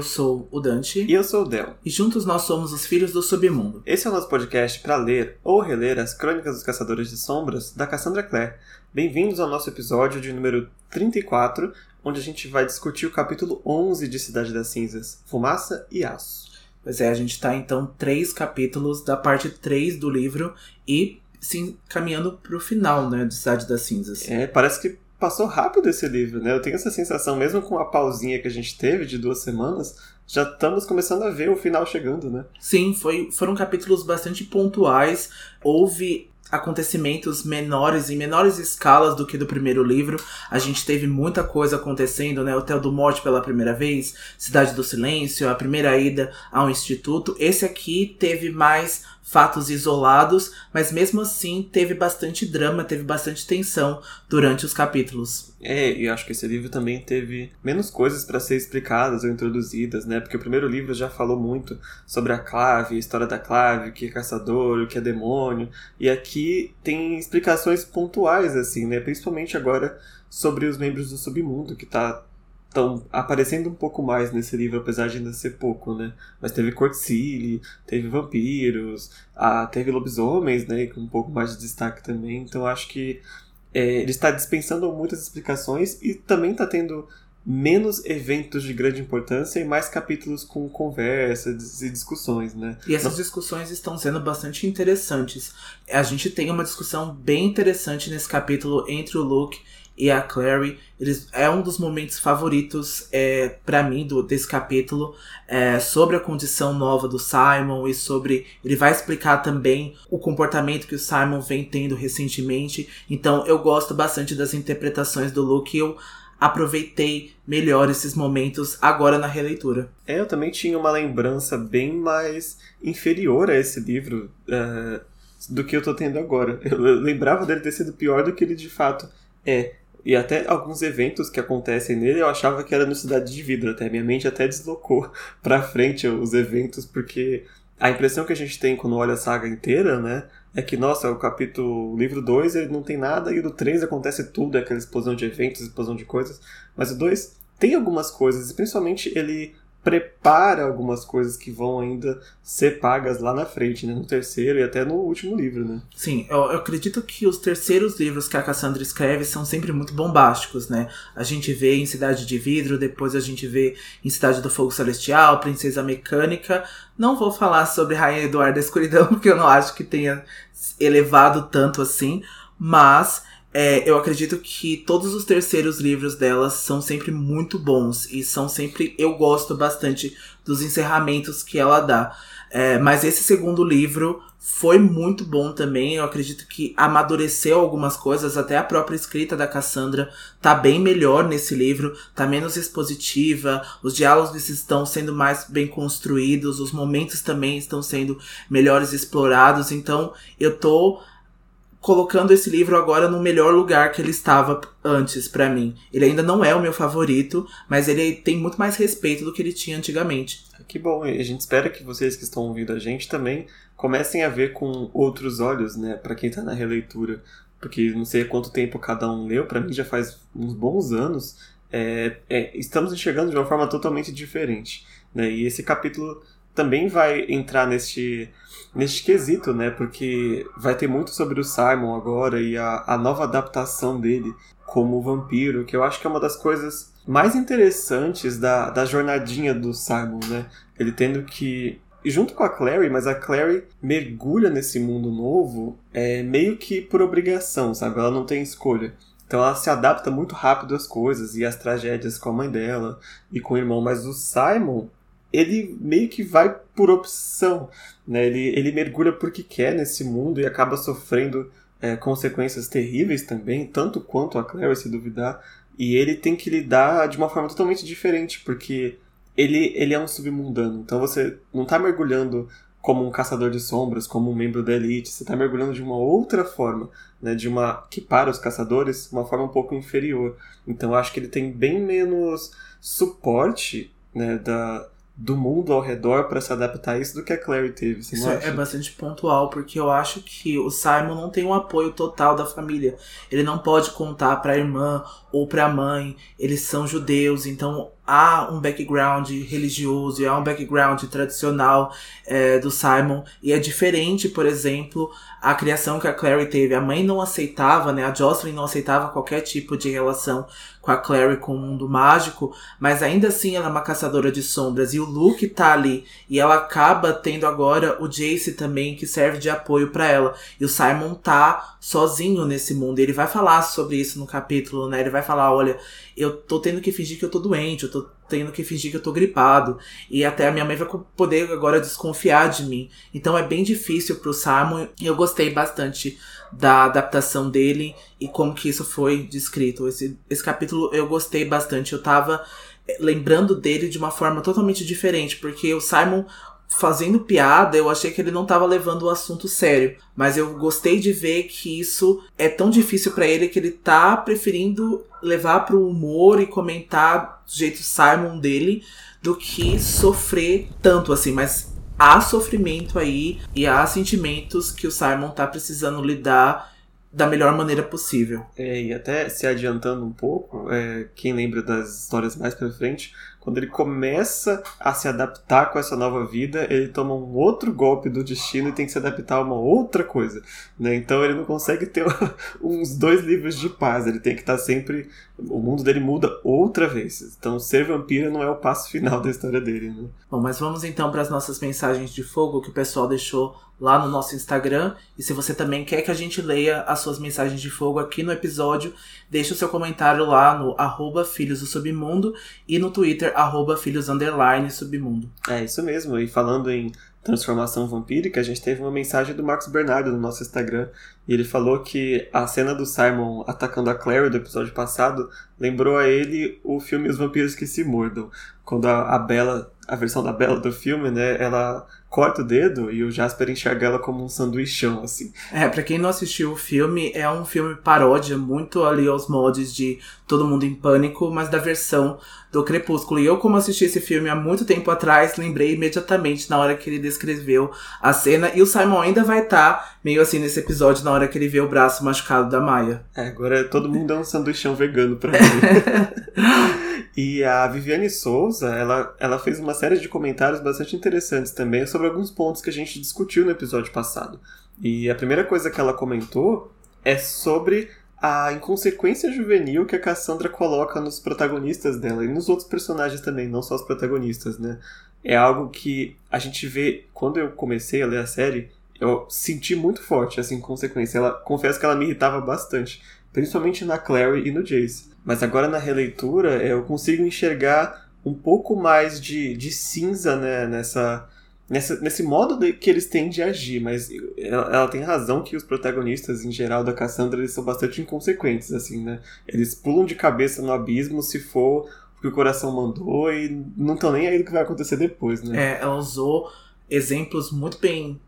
Eu sou o Dante. E eu sou o Del. E juntos nós somos os Filhos do Submundo. Esse é o nosso podcast para ler ou reler as Crônicas dos Caçadores de Sombras da Cassandra Clare. Bem-vindos ao nosso episódio de número 34, onde a gente vai discutir o capítulo 11 de Cidade das Cinzas, Fumaça e Aço. Pois é, a gente tá então três capítulos da parte 3 do livro e sim caminhando pro final, né, de Cidade das Cinzas. É, parece que passou rápido esse livro, né? Eu tenho essa sensação, mesmo com a pausinha que a gente teve de duas semanas, já estamos começando a ver o final chegando, né? Sim, foi, foram capítulos bastante pontuais. Houve acontecimentos menores, em menores escalas do que do primeiro livro. A gente teve muita coisa acontecendo, né? Hotel do Morte pela primeira vez, Cidade do Silêncio, a primeira ida ao Instituto. Esse aqui teve mais fatos isolados, mas mesmo assim teve bastante drama, teve bastante tensão durante os capítulos. É, e acho que esse livro também teve menos coisas para ser explicadas ou introduzidas, né? Porque o primeiro livro já falou muito sobre a clave, a história da clave, o que é caçador, o que é demônio, e aqui tem explicações pontuais assim, né? Principalmente agora sobre os membros do submundo, que tá estão aparecendo um pouco mais nesse livro, apesar de ainda ser pouco, né? Mas teve Cortcile, teve vampiros, ah, teve lobisomens, né? Com um pouco mais de destaque também. Então acho que é, ele está dispensando muitas explicações e também está tendo menos eventos de grande importância e mais capítulos com conversas e discussões, né? E essas discussões estão sendo bastante interessantes. A gente tem uma discussão bem interessante nesse capítulo entre o Luke e a Clary. Eles, é um dos momentos favoritos é, para mim do, desse capítulo é, sobre a condição nova do Simon e sobre. Ele vai explicar também o comportamento que o Simon vem tendo recentemente. Então eu gosto bastante das interpretações do Luke. Eu aproveitei melhor esses momentos agora na releitura. É, eu também tinha uma lembrança bem mais inferior a esse livro uh, do que eu tô tendo agora. Eu lembrava dele ter sido pior do que ele de fato é. E até alguns eventos que acontecem nele eu achava que era no Cidade de Vidro, até minha mente até deslocou pra frente os eventos, porque a impressão que a gente tem quando olha a saga inteira, né, é que, nossa, o capítulo, o livro 2 ele não tem nada, e no 3 acontece tudo, é aquela explosão de eventos, explosão de coisas, mas o 2 tem algumas coisas, e principalmente ele prepara algumas coisas que vão ainda ser pagas lá na frente, né? No terceiro e até no último livro, né? Sim, eu, eu, acredito que os terceiros livros que a Cassandra escreve são sempre muito bombásticos, né? A gente vê em Cidade de Vidro, depois a gente vê em Cidade do Fogo Celestial, Princesa Mecânica. Não vou falar sobre Rainha Eduarda da Escuridão, porque eu não acho que tenha elevado tanto assim, mas é, eu acredito que todos os terceiros livros delas são sempre muito bons e são sempre. Eu gosto bastante dos encerramentos que ela dá. É, mas esse segundo livro foi muito bom também. Eu acredito que amadureceu algumas coisas. Até a própria escrita da Cassandra tá bem melhor nesse livro, tá menos expositiva. Os diálogos estão sendo mais bem construídos, os momentos também estão sendo melhores explorados. Então eu tô colocando esse livro agora no melhor lugar que ele estava antes para mim. Ele ainda não é o meu favorito, mas ele tem muito mais respeito do que ele tinha antigamente. Que bom, e a gente espera que vocês que estão ouvindo a gente também comecem a ver com outros olhos, né, para quem tá na releitura, porque não sei quanto tempo cada um leu, para mim já faz uns bons anos. É, é, estamos enxergando de uma forma totalmente diferente, né? E esse capítulo também vai entrar neste, neste quesito, né? Porque vai ter muito sobre o Simon agora e a, a nova adaptação dele como vampiro, que eu acho que é uma das coisas mais interessantes da, da jornadinha do Simon, né? Ele tendo que e junto com a Clary, mas a Clary mergulha nesse mundo novo é, meio que por obrigação, sabe? Ela não tem escolha. Então ela se adapta muito rápido às coisas e às tragédias com a mãe dela e com o irmão. Mas o Simon, ele meio que vai por opção, né? Ele, ele mergulha porque quer nesse mundo e acaba sofrendo é, consequências terríveis também, tanto quanto a Claire, se duvidar. E ele tem que lidar de uma forma totalmente diferente, porque ele, ele é um submundano. Então você não está mergulhando como um caçador de sombras, como um membro da elite. Você está mergulhando de uma outra forma, né? De uma que para os caçadores uma forma um pouco inferior. Então acho que ele tem bem menos suporte, né? Da do mundo ao redor para se adaptar a isso do que a Clary teve. Isso acha? é bastante pontual, porque eu acho que o Simon não tem um apoio total da família. Ele não pode contar para a irmã ou para a mãe. Eles são judeus, então há um background religioso há um background tradicional é, do Simon e é diferente, por exemplo, a criação que a Clary teve. A mãe não aceitava, né? A Jocelyn não aceitava qualquer tipo de relação com a Clary com o mundo mágico, mas ainda assim ela é uma caçadora de sombras e o Luke tá ali e ela acaba tendo agora o Jace também que serve de apoio para ela. E o Simon tá sozinho nesse mundo. Ele vai falar sobre isso no capítulo, né? Ele vai falar, olha, eu tô tendo que fingir que eu tô doente, eu tô tendo que fingir que eu tô gripado. E até a minha mãe vai poder agora desconfiar de mim. Então é bem difícil pro Simon. E eu gostei bastante da adaptação dele e como que isso foi descrito. Esse, esse capítulo eu gostei bastante. Eu tava eh, lembrando dele de uma forma totalmente diferente, porque o Simon fazendo piada, eu achei que ele não estava levando o assunto sério, mas eu gostei de ver que isso é tão difícil para ele que ele tá preferindo levar para o humor e comentar do jeito Simon dele do que sofrer tanto assim, mas há sofrimento aí e há sentimentos que o Simon tá precisando lidar da melhor maneira possível. É, e até se adiantando um pouco, é, quem lembra das histórias mais pra frente, quando ele começa a se adaptar com essa nova vida, ele toma um outro golpe do destino e tem que se adaptar a uma outra coisa. Né? Então ele não consegue ter uns dois livros de paz, ele tem que estar sempre. O mundo dele muda outra vez. Então ser vampiro não é o passo final da história dele. Né? Bom, mas vamos então para as nossas mensagens de fogo que o pessoal deixou lá no nosso Instagram. E se você também quer que a gente leia as suas mensagens de fogo aqui no episódio, deixe o seu comentário lá no arroba Filhos do Submundo e no Twitter, arroba Filhos Submundo. É isso mesmo. E falando em transformação vampírica, a gente teve uma mensagem do Marcos Bernardo no nosso Instagram. E ele falou que a cena do Simon atacando a Clary do episódio passado lembrou a ele o filme Os Vampiros que Se Mordam. Quando a, a Bela, a versão da Bela do filme, né, ela corta o dedo e o Jasper enxerga ela como um sanduichão, assim. É, pra quem não assistiu o filme, é um filme paródia, muito ali aos mods de Todo Mundo em Pânico, mas da versão do Crepúsculo. E eu, como assisti esse filme há muito tempo atrás, lembrei imediatamente na hora que ele descreveu a cena. E o Simon ainda vai estar tá meio assim nesse episódio, na hora que ele vê o braço machucado da Maia. É, agora todo mundo é um sanduichão vegano pra ele. E a Viviane Souza, ela, ela fez uma série de comentários bastante interessantes também sobre alguns pontos que a gente discutiu no episódio passado. E a primeira coisa que ela comentou é sobre a inconsequência juvenil que a Cassandra coloca nos protagonistas dela e nos outros personagens também, não só os protagonistas, né? É algo que a gente vê quando eu comecei a ler a série, eu senti muito forte essa inconsequência. Ela, confesso que ela me irritava bastante, principalmente na Clary e no Jace. Mas agora na releitura eu consigo enxergar um pouco mais de, de cinza né, nessa, nessa, nesse modo de, que eles têm de agir. Mas ela, ela, tem razão que os protagonistas, em geral, da Cassandra, eles são bastante inconsequentes, assim, né? Eles pulam de cabeça no abismo se for o que o coração mandou e não estão nem aí do que vai acontecer depois, né? É, ela usou exemplos muito bem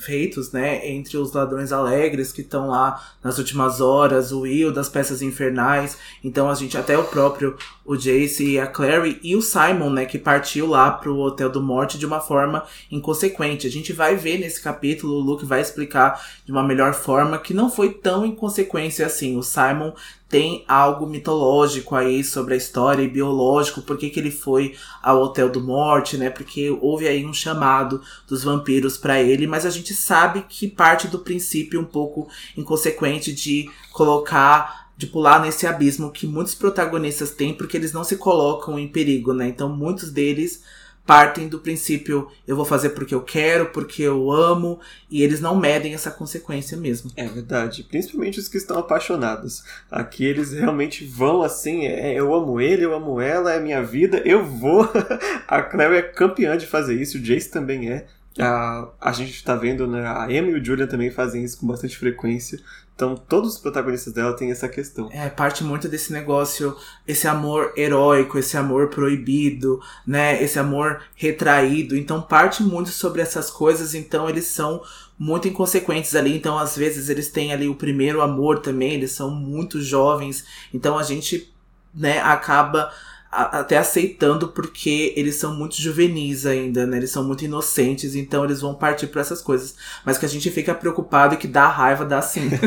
feitos, né, entre os ladrões alegres que estão lá nas últimas horas, o Will das peças infernais. Então a gente até o próprio o Jace e a Clary e o Simon, né, que partiu lá pro Hotel do Morte de uma forma inconsequente. A gente vai ver nesse capítulo, o Luke vai explicar de uma melhor forma que não foi tão inconsequência assim. O Simon tem algo mitológico aí sobre a história e biológico, por que, ele foi ao Hotel do Morte, né? Porque houve aí um chamado dos vampiros para ele, mas a gente sabe que parte do princípio um pouco inconsequente de colocar de pular nesse abismo que muitos protagonistas têm porque eles não se colocam em perigo, né? Então muitos deles partem do princípio eu vou fazer porque eu quero, porque eu amo, e eles não medem essa consequência mesmo. É verdade, principalmente os que estão apaixonados. Aqui eles realmente vão assim, é, eu amo ele, eu amo ela, é minha vida, eu vou. a Claire é campeã de fazer isso, o Jace também é. A, a gente está vendo, né, a Amy e o Julian também fazem isso com bastante frequência. Então, todos os protagonistas dela têm essa questão. É, parte muito desse negócio, esse amor heróico, esse amor proibido, né? Esse amor retraído. Então, parte muito sobre essas coisas. Então, eles são muito inconsequentes ali. Então, às vezes, eles têm ali o primeiro amor também. Eles são muito jovens. Então, a gente, né, acaba até aceitando porque eles são muito juvenis ainda, né? Eles são muito inocentes, então eles vão partir para essas coisas. Mas que a gente fica preocupado e que dá raiva, dá sim.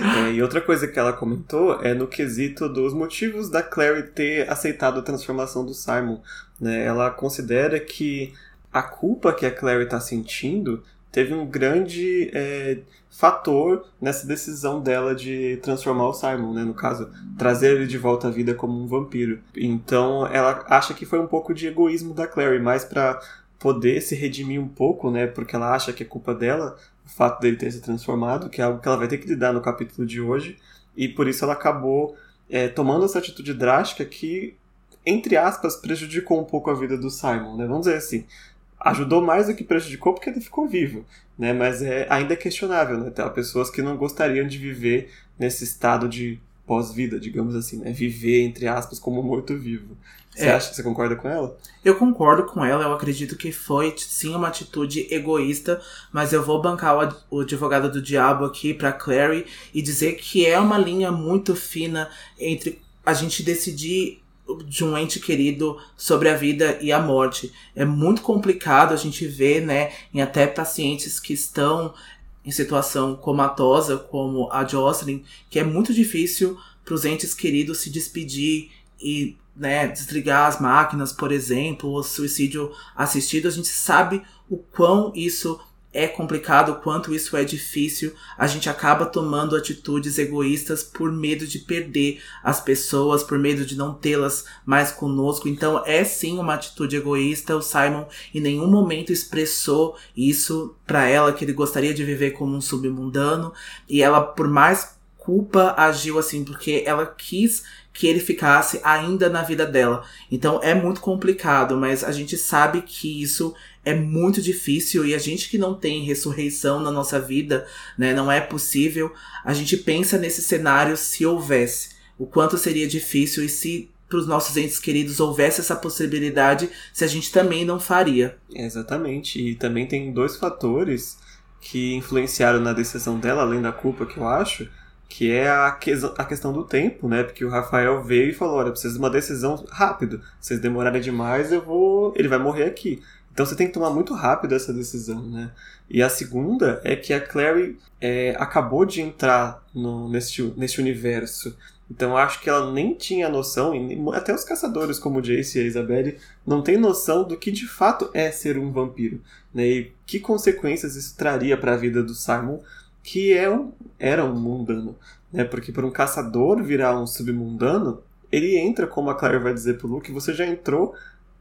É, e outra coisa que ela comentou é no quesito dos motivos da Clary ter aceitado a transformação do Simon. Né? Ela considera que a culpa que a Clary está sentindo teve um grande é, fator nessa decisão dela de transformar o Simon, né? No caso, trazer ele de volta à vida como um vampiro. Então, ela acha que foi um pouco de egoísmo da Clary, mais para poder se redimir um pouco, né? Porque ela acha que é culpa dela, o fato dele ter se transformado, que é algo que ela vai ter que lidar no capítulo de hoje. E por isso ela acabou é, tomando essa atitude drástica que, entre aspas, prejudicou um pouco a vida do Simon, né? Vamos dizer assim ajudou mais do que prejudicou porque ele ficou vivo, né? Mas é ainda é questionável, né? Tem pessoas que não gostariam de viver nesse estado de pós-vida, digamos assim, né? Viver entre aspas como morto-vivo. Você é. acha que você concorda com ela? Eu concordo com ela, eu acredito que foi sim uma atitude egoísta, mas eu vou bancar o, advogado do diabo aqui para Clary e dizer que é uma linha muito fina entre a gente decidir de um ente querido sobre a vida e a morte. É muito complicado a gente ver, né, em até pacientes que estão em situação comatosa, como a Jocelyn, que é muito difícil para os entes queridos se despedir e né, desligar as máquinas, por exemplo, o suicídio assistido. A gente sabe o quão isso é complicado, o quanto isso é difícil, a gente acaba tomando atitudes egoístas por medo de perder as pessoas, por medo de não tê-las mais conosco. Então é sim uma atitude egoísta. O Simon em nenhum momento expressou isso para ela que ele gostaria de viver como um submundano e ela por mais culpa agiu assim porque ela quis que ele ficasse ainda na vida dela. Então é muito complicado, mas a gente sabe que isso é muito difícil e a gente que não tem ressurreição na nossa vida, né, não é possível. A gente pensa nesse cenário se houvesse, o quanto seria difícil e se para os nossos entes queridos houvesse essa possibilidade, se a gente também não faria. Exatamente. E também tem dois fatores que influenciaram na decisão dela, além da culpa que eu acho, que é a, que, a questão do tempo, né? Porque o Rafael veio e falou: olha, preciso de uma decisão rápido. Se vocês demorarem demais, eu vou. Ele vai morrer aqui. Então você tem que tomar muito rápido essa decisão, né? E a segunda é que a Clary é, acabou de entrar no, nesse universo. Então acho que ela nem tinha noção, e até os caçadores como o Jace e a Isabelle não têm noção do que de fato é ser um vampiro. Né? E que consequências isso traria para a vida do Simon, que é um, era um mundano. Né? Porque para um caçador virar um submundano, ele entra, como a Claire vai dizer pro Luke, você já entrou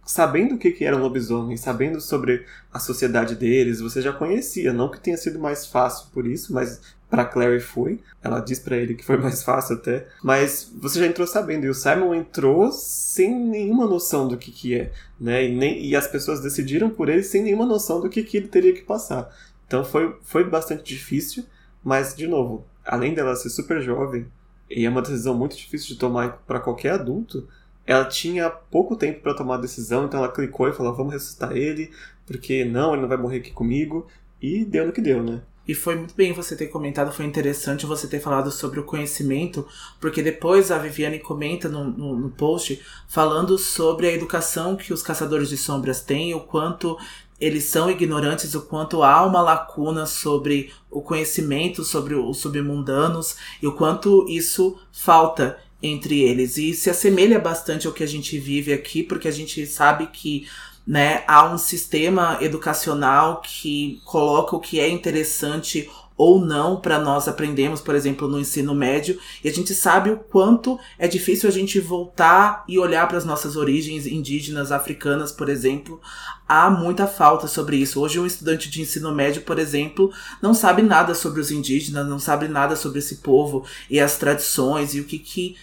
sabendo o que, que era um lobisomem, sabendo sobre a sociedade deles, você já conhecia. Não que tenha sido mais fácil por isso, mas para Clary foi. Ela diz para ele que foi mais fácil até. Mas você já entrou sabendo. E o Simon entrou sem nenhuma noção do que, que é. Né? E, nem, e as pessoas decidiram por ele sem nenhuma noção do que, que ele teria que passar. Então foi, foi bastante difícil. Mas, de novo, além dela ser super jovem, e é uma decisão muito difícil de tomar para qualquer adulto, ela tinha pouco tempo para tomar a decisão, então ela clicou e falou: vamos ressuscitar ele, porque não, ele não vai morrer aqui comigo. E deu no que deu, né? E foi muito bem você ter comentado, foi interessante você ter falado sobre o conhecimento, porque depois a Viviane comenta no, no, no, post falando sobre a educação que os caçadores de sombras têm, o quanto eles são ignorantes, o quanto há uma lacuna sobre o conhecimento sobre os submundanos e o quanto isso falta entre eles. E se assemelha bastante ao que a gente vive aqui, porque a gente sabe que né, há um sistema educacional que coloca o que é interessante ou não para nós aprendermos, por exemplo, no ensino médio, e a gente sabe o quanto é difícil a gente voltar e olhar para as nossas origens indígenas africanas, por exemplo. Há muita falta sobre isso. Hoje um estudante de ensino médio, por exemplo, não sabe nada sobre os indígenas, não sabe nada sobre esse povo e as tradições e o que que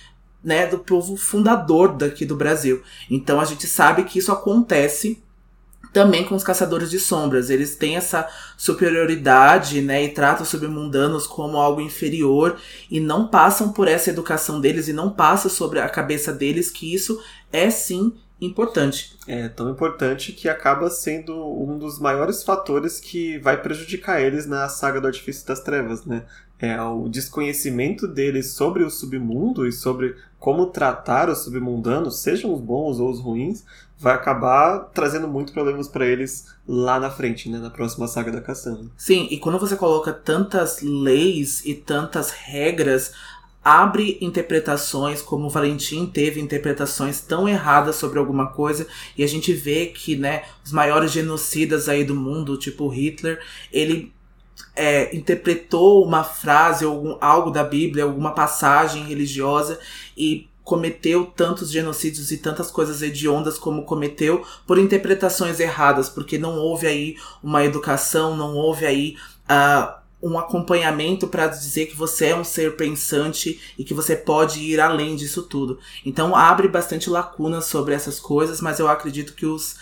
né, do povo fundador daqui do Brasil. Então a gente sabe que isso acontece também com os caçadores de sombras. Eles têm essa superioridade, né, e tratam os submundanos como algo inferior e não passam por essa educação deles e não passa sobre a cabeça deles que isso é sim importante. É tão importante que acaba sendo um dos maiores fatores que vai prejudicar eles na saga do Artifício das Trevas, né? É o desconhecimento deles sobre o submundo e sobre como tratar os submundanos, sejam os bons ou os ruins, vai acabar trazendo muitos problemas para eles lá na frente, né, na próxima saga da Cassandra. Sim, e quando você coloca tantas leis e tantas regras, abre interpretações, como o Valentim teve interpretações tão erradas sobre alguma coisa, e a gente vê que, né, os maiores genocidas aí do mundo, tipo Hitler, ele é, interpretou uma frase ou algo da Bíblia, alguma passagem religiosa e cometeu tantos genocídios e tantas coisas hediondas como cometeu por interpretações erradas, porque não houve aí uma educação, não houve aí uh, um acompanhamento para dizer que você é um ser pensante e que você pode ir além disso tudo. Então abre bastante lacunas sobre essas coisas, mas eu acredito que os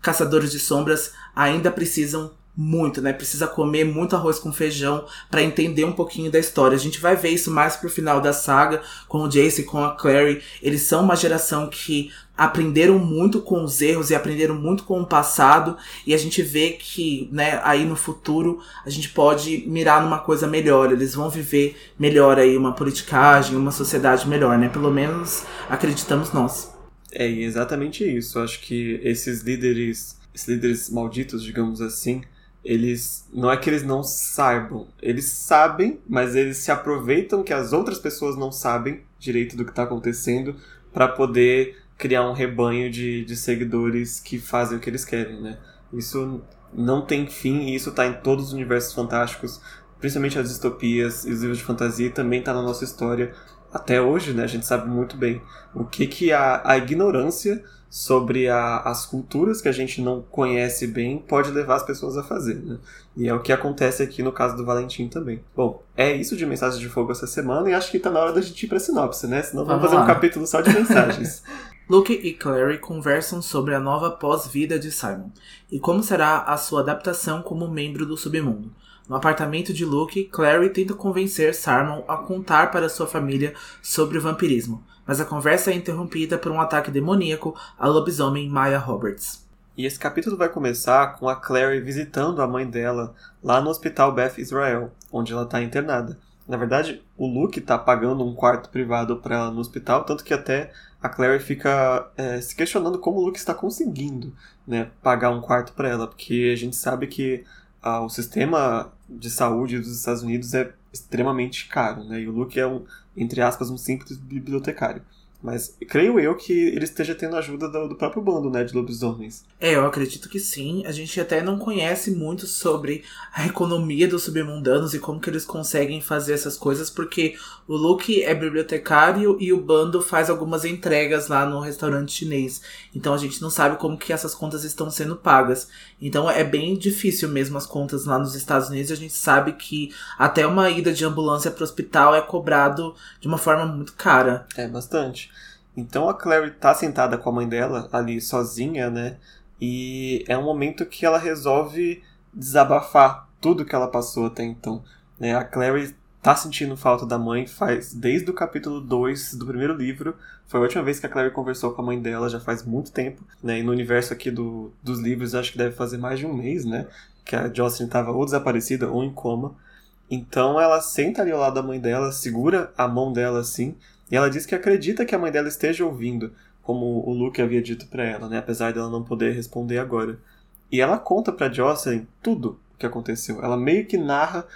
caçadores de sombras ainda precisam muito, né? Precisa comer muito arroz com feijão para entender um pouquinho da história. A gente vai ver isso mais pro final da saga com o Jace e com a Clary. Eles são uma geração que aprenderam muito com os erros e aprenderam muito com o passado e a gente vê que, né, aí no futuro a gente pode mirar numa coisa melhor. Eles vão viver melhor aí uma politicagem, uma sociedade melhor, né? Pelo menos acreditamos nós. É exatamente isso. Acho que esses líderes, esses líderes malditos, digamos assim, eles não é que eles não saibam, eles sabem, mas eles se aproveitam que as outras pessoas não sabem direito do que está acontecendo para poder criar um rebanho de, de seguidores que fazem o que eles querem, né? Isso não tem fim e isso está em todos os universos fantásticos, principalmente as distopias e os livros de fantasia, também está na nossa história até hoje, né? A gente sabe muito bem o que que a, a ignorância sobre a, as culturas que a gente não conhece bem pode levar as pessoas a fazer, né? E é o que acontece aqui no caso do Valentim também. Bom, é isso de Mensagens de Fogo essa semana e acho que tá na hora da gente ir pra sinopse, né? Senão vamos, vamos fazer lá. um capítulo só de mensagens. Luke e Clary conversam sobre a nova pós-vida de Simon e como será a sua adaptação como membro do submundo. No apartamento de Luke, Clary tenta convencer Simon a contar para sua família sobre o vampirismo, mas a conversa é interrompida por um ataque demoníaco à lobisomem Maya Roberts. E esse capítulo vai começar com a Clary visitando a mãe dela lá no hospital Beth Israel, onde ela está internada. Na verdade, o Luke está pagando um quarto privado para ela no hospital, tanto que até a Clary fica é, se questionando como o Luke está conseguindo né, pagar um quarto para ela, porque a gente sabe que ah, o sistema de saúde dos Estados Unidos é extremamente caro, né? E o Luke é um, entre aspas, um simples bibliotecário. Mas creio eu que ele esteja tendo ajuda do, do, próprio bando, né, de lobisomens. É, eu acredito que sim. A gente até não conhece muito sobre a economia dos submundanos e como que eles conseguem fazer essas coisas, porque o Luke é bibliotecário e o bando faz algumas entregas lá no restaurante chinês. Então a gente não sabe como que essas contas estão sendo pagas. Então é bem difícil mesmo as contas lá nos Estados Unidos. A gente sabe que até uma ida de ambulância para o hospital é cobrado de uma forma muito cara. É, bastante. Então a Clary tá sentada com a mãe dela ali sozinha, né? E é um momento que ela resolve desabafar tudo que ela passou até então. Né? A Clary tá sentindo falta da mãe faz desde o capítulo 2 do primeiro livro. Foi a última vez que a Clary conversou com a mãe dela, já faz muito tempo. Né? E no universo aqui do, dos livros, acho que deve fazer mais de um mês, né? Que a Jocelyn estava ou desaparecida ou em coma. Então ela senta ali ao lado da mãe dela, segura a mão dela assim e ela diz que acredita que a mãe dela esteja ouvindo, como o Luke havia dito para ela, né? Apesar dela não poder responder agora. E ela conta para Jocelyn tudo que aconteceu. Ela meio que narra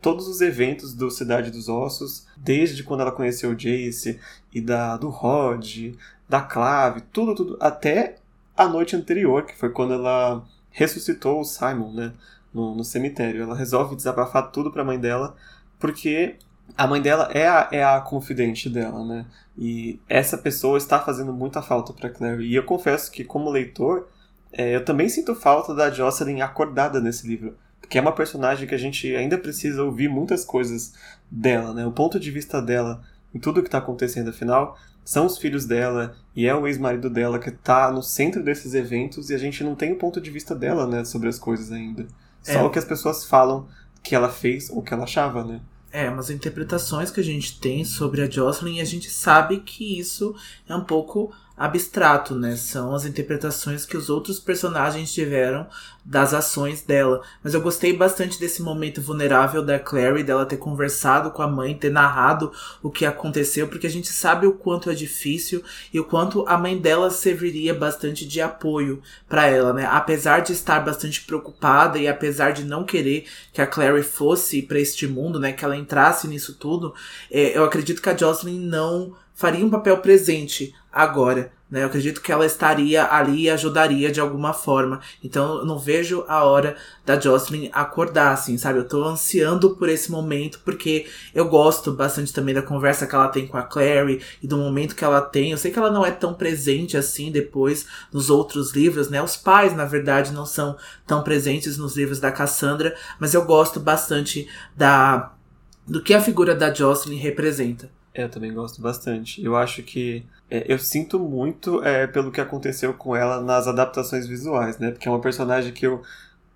todos os eventos do Cidade dos Ossos, desde quando ela conheceu o Jace e da do Rod, da Clave, tudo, tudo, até a noite anterior, que foi quando ela ressuscitou o Simon, né, no, no cemitério. Ela resolve desabafar tudo para a mãe dela, porque a mãe dela é a, é a confidente dela, né? E essa pessoa está fazendo muita falta para Clary. E eu confesso que, como leitor, é, eu também sinto falta da Jocelyn acordada nesse livro. Porque é uma personagem que a gente ainda precisa ouvir muitas coisas dela, né? O ponto de vista dela em tudo que está acontecendo, afinal, são os filhos dela e é o ex-marido dela que está no centro desses eventos e a gente não tem o ponto de vista dela, né, sobre as coisas ainda. Só é. o que as pessoas falam que ela fez ou que ela achava, né? É, umas interpretações que a gente tem sobre a Jocelyn e a gente sabe que isso é um pouco abstrato, né? São as interpretações que os outros personagens tiveram das ações dela. Mas eu gostei bastante desse momento vulnerável da Clary, dela ter conversado com a mãe, ter narrado o que aconteceu, porque a gente sabe o quanto é difícil e o quanto a mãe dela serviria bastante de apoio para ela, né? Apesar de estar bastante preocupada e apesar de não querer que a Clary fosse para este mundo, né? Que ela entrasse nisso tudo, é, eu acredito que a Jocelyn não faria um papel presente agora. Né? Eu acredito que ela estaria ali e ajudaria de alguma forma. Então eu não vejo a hora da Jocelyn acordar, assim, sabe? Eu tô ansiando por esse momento, porque eu gosto bastante também da conversa que ela tem com a Clary e do momento que ela tem. Eu sei que ela não é tão presente assim depois nos outros livros, né? Os pais, na verdade, não são tão presentes nos livros da Cassandra, mas eu gosto bastante da do que a figura da Jocelyn representa. É, eu também gosto bastante. Eu acho que. É, eu sinto muito é, pelo que aconteceu com ela nas adaptações visuais, né? Porque é uma personagem que eu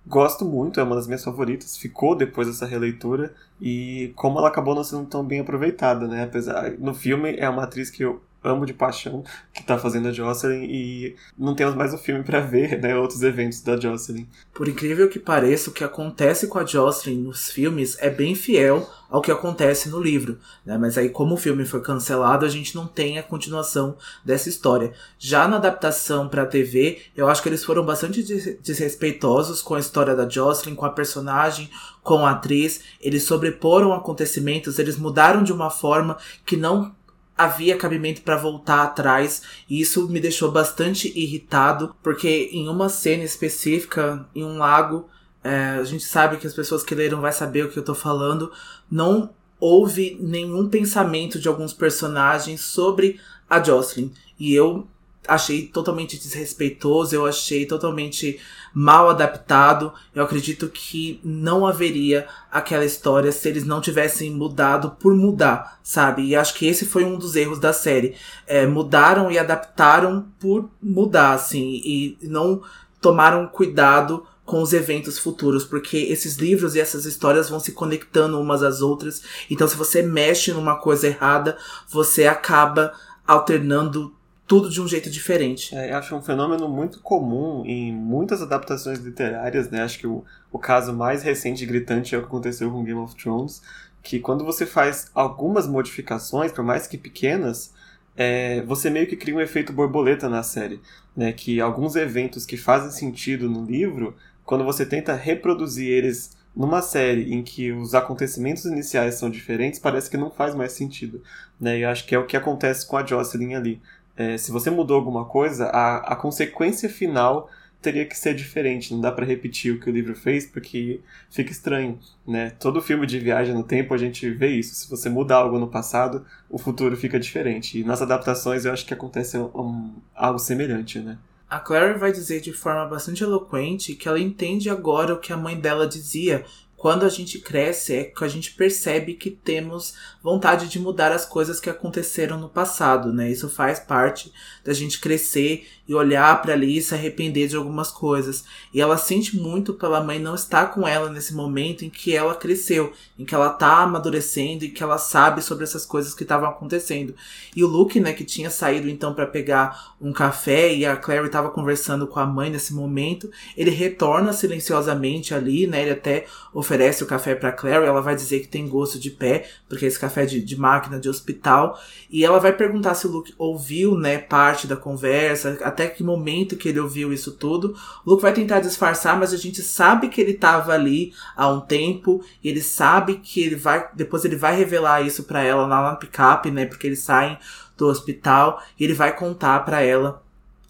gosto muito, é uma das minhas favoritas. Ficou depois dessa releitura. E como ela acabou não sendo tão bem aproveitada, né? Apesar. No filme é uma atriz que eu amo de paixão que tá fazendo a Jocelyn e não temos mais o filme para ver, né, outros eventos da Jocelyn. Por incrível que pareça, o que acontece com a Jocelyn nos filmes é bem fiel ao que acontece no livro, né? Mas aí como o filme foi cancelado, a gente não tem a continuação dessa história. Já na adaptação para TV, eu acho que eles foram bastante desrespeitosos com a história da Jocelyn, com a personagem, com a atriz. Eles sobreporam acontecimentos, eles mudaram de uma forma que não havia cabimento para voltar atrás e isso me deixou bastante irritado porque em uma cena específica em um lago é, a gente sabe que as pessoas que leram vai saber o que eu tô falando não houve nenhum pensamento de alguns personagens sobre a Jocelyn. E eu achei totalmente desrespeitoso, eu achei totalmente mal adaptado. Eu acredito que não haveria aquela história se eles não tivessem mudado por mudar, sabe? E acho que esse foi um dos erros da série. É, mudaram e adaptaram por mudar, assim, e não tomaram cuidado com os eventos futuros, porque esses livros e essas histórias vão se conectando umas às outras. Então, se você mexe numa coisa errada, você acaba alternando tudo de um jeito diferente. É, acho um fenômeno muito comum em muitas adaptações literárias, né? Acho que o, o caso mais recente e gritante é o que aconteceu com Game of Thrones, que quando você faz algumas modificações, por mais que pequenas, é, você meio que cria um efeito borboleta na série, né? Que alguns eventos que fazem sentido no livro, quando você tenta reproduzir eles numa série em que os acontecimentos iniciais são diferentes, parece que não faz mais sentido, né? E eu acho que é o que acontece com a Jocelyn ali é, se você mudou alguma coisa, a, a consequência final teria que ser diferente. Não dá para repetir o que o livro fez porque fica estranho, né? Todo filme de viagem no tempo a gente vê isso. Se você muda algo no passado, o futuro fica diferente. E nas adaptações eu acho que acontece um, algo semelhante, né? A Claire vai dizer de forma bastante eloquente que ela entende agora o que a mãe dela dizia quando a gente cresce é que a gente percebe que temos vontade de mudar as coisas que aconteceram no passado, né? Isso faz parte da gente crescer e olhar para ali e se arrepender de algumas coisas. E ela sente muito pela mãe não estar com ela nesse momento em que ela cresceu, em que ela tá amadurecendo e que ela sabe sobre essas coisas que estavam acontecendo. E o Luke, né, que tinha saído então para pegar um café e a Clary estava conversando com a mãe nesse momento, ele retorna silenciosamente ali, né? Ele até oferece o café para Clary, ela vai dizer que tem gosto de pé, porque esse café é de, de máquina de hospital, e ela vai perguntar se o Luke ouviu, né, parte da conversa, até que momento que ele ouviu isso tudo. O Luke vai tentar disfarçar, mas a gente sabe que ele estava ali há um tempo, e ele sabe que ele vai, depois ele vai revelar isso para ela lá na picape, né, porque eles saem do hospital, e ele vai contar para ela,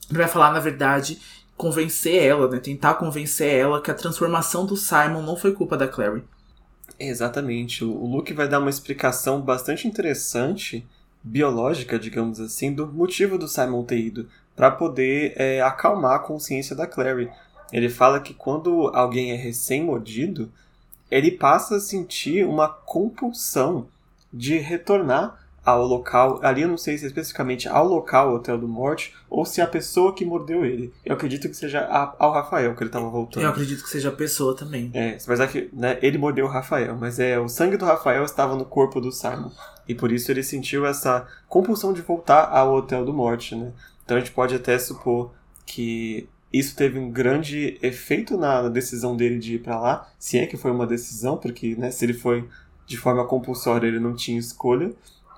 ele vai falar, na verdade, convencer ela, né, tentar convencer ela que a transformação do Simon não foi culpa da Clary. Exatamente. O Luke vai dar uma explicação bastante interessante, biológica, digamos assim, do motivo do Simon ter ido para poder é, acalmar a consciência da Clary. Ele fala que quando alguém é recém-mordido, ele passa a sentir uma compulsão de retornar ao local, ali eu não sei se é especificamente ao local, o Hotel do Morte, ou se é a pessoa que mordeu ele. Eu acredito que seja a, ao Rafael que ele estava voltando. Eu acredito que seja a pessoa também. É, mas é que né, ele mordeu o Rafael, mas é o sangue do Rafael estava no corpo do Simon. E por isso ele sentiu essa compulsão de voltar ao Hotel do Morte, né? Então a gente pode até supor que isso teve um grande efeito na decisão dele de ir para lá, se é que foi uma decisão, porque né, se ele foi de forma compulsória ele não tinha escolha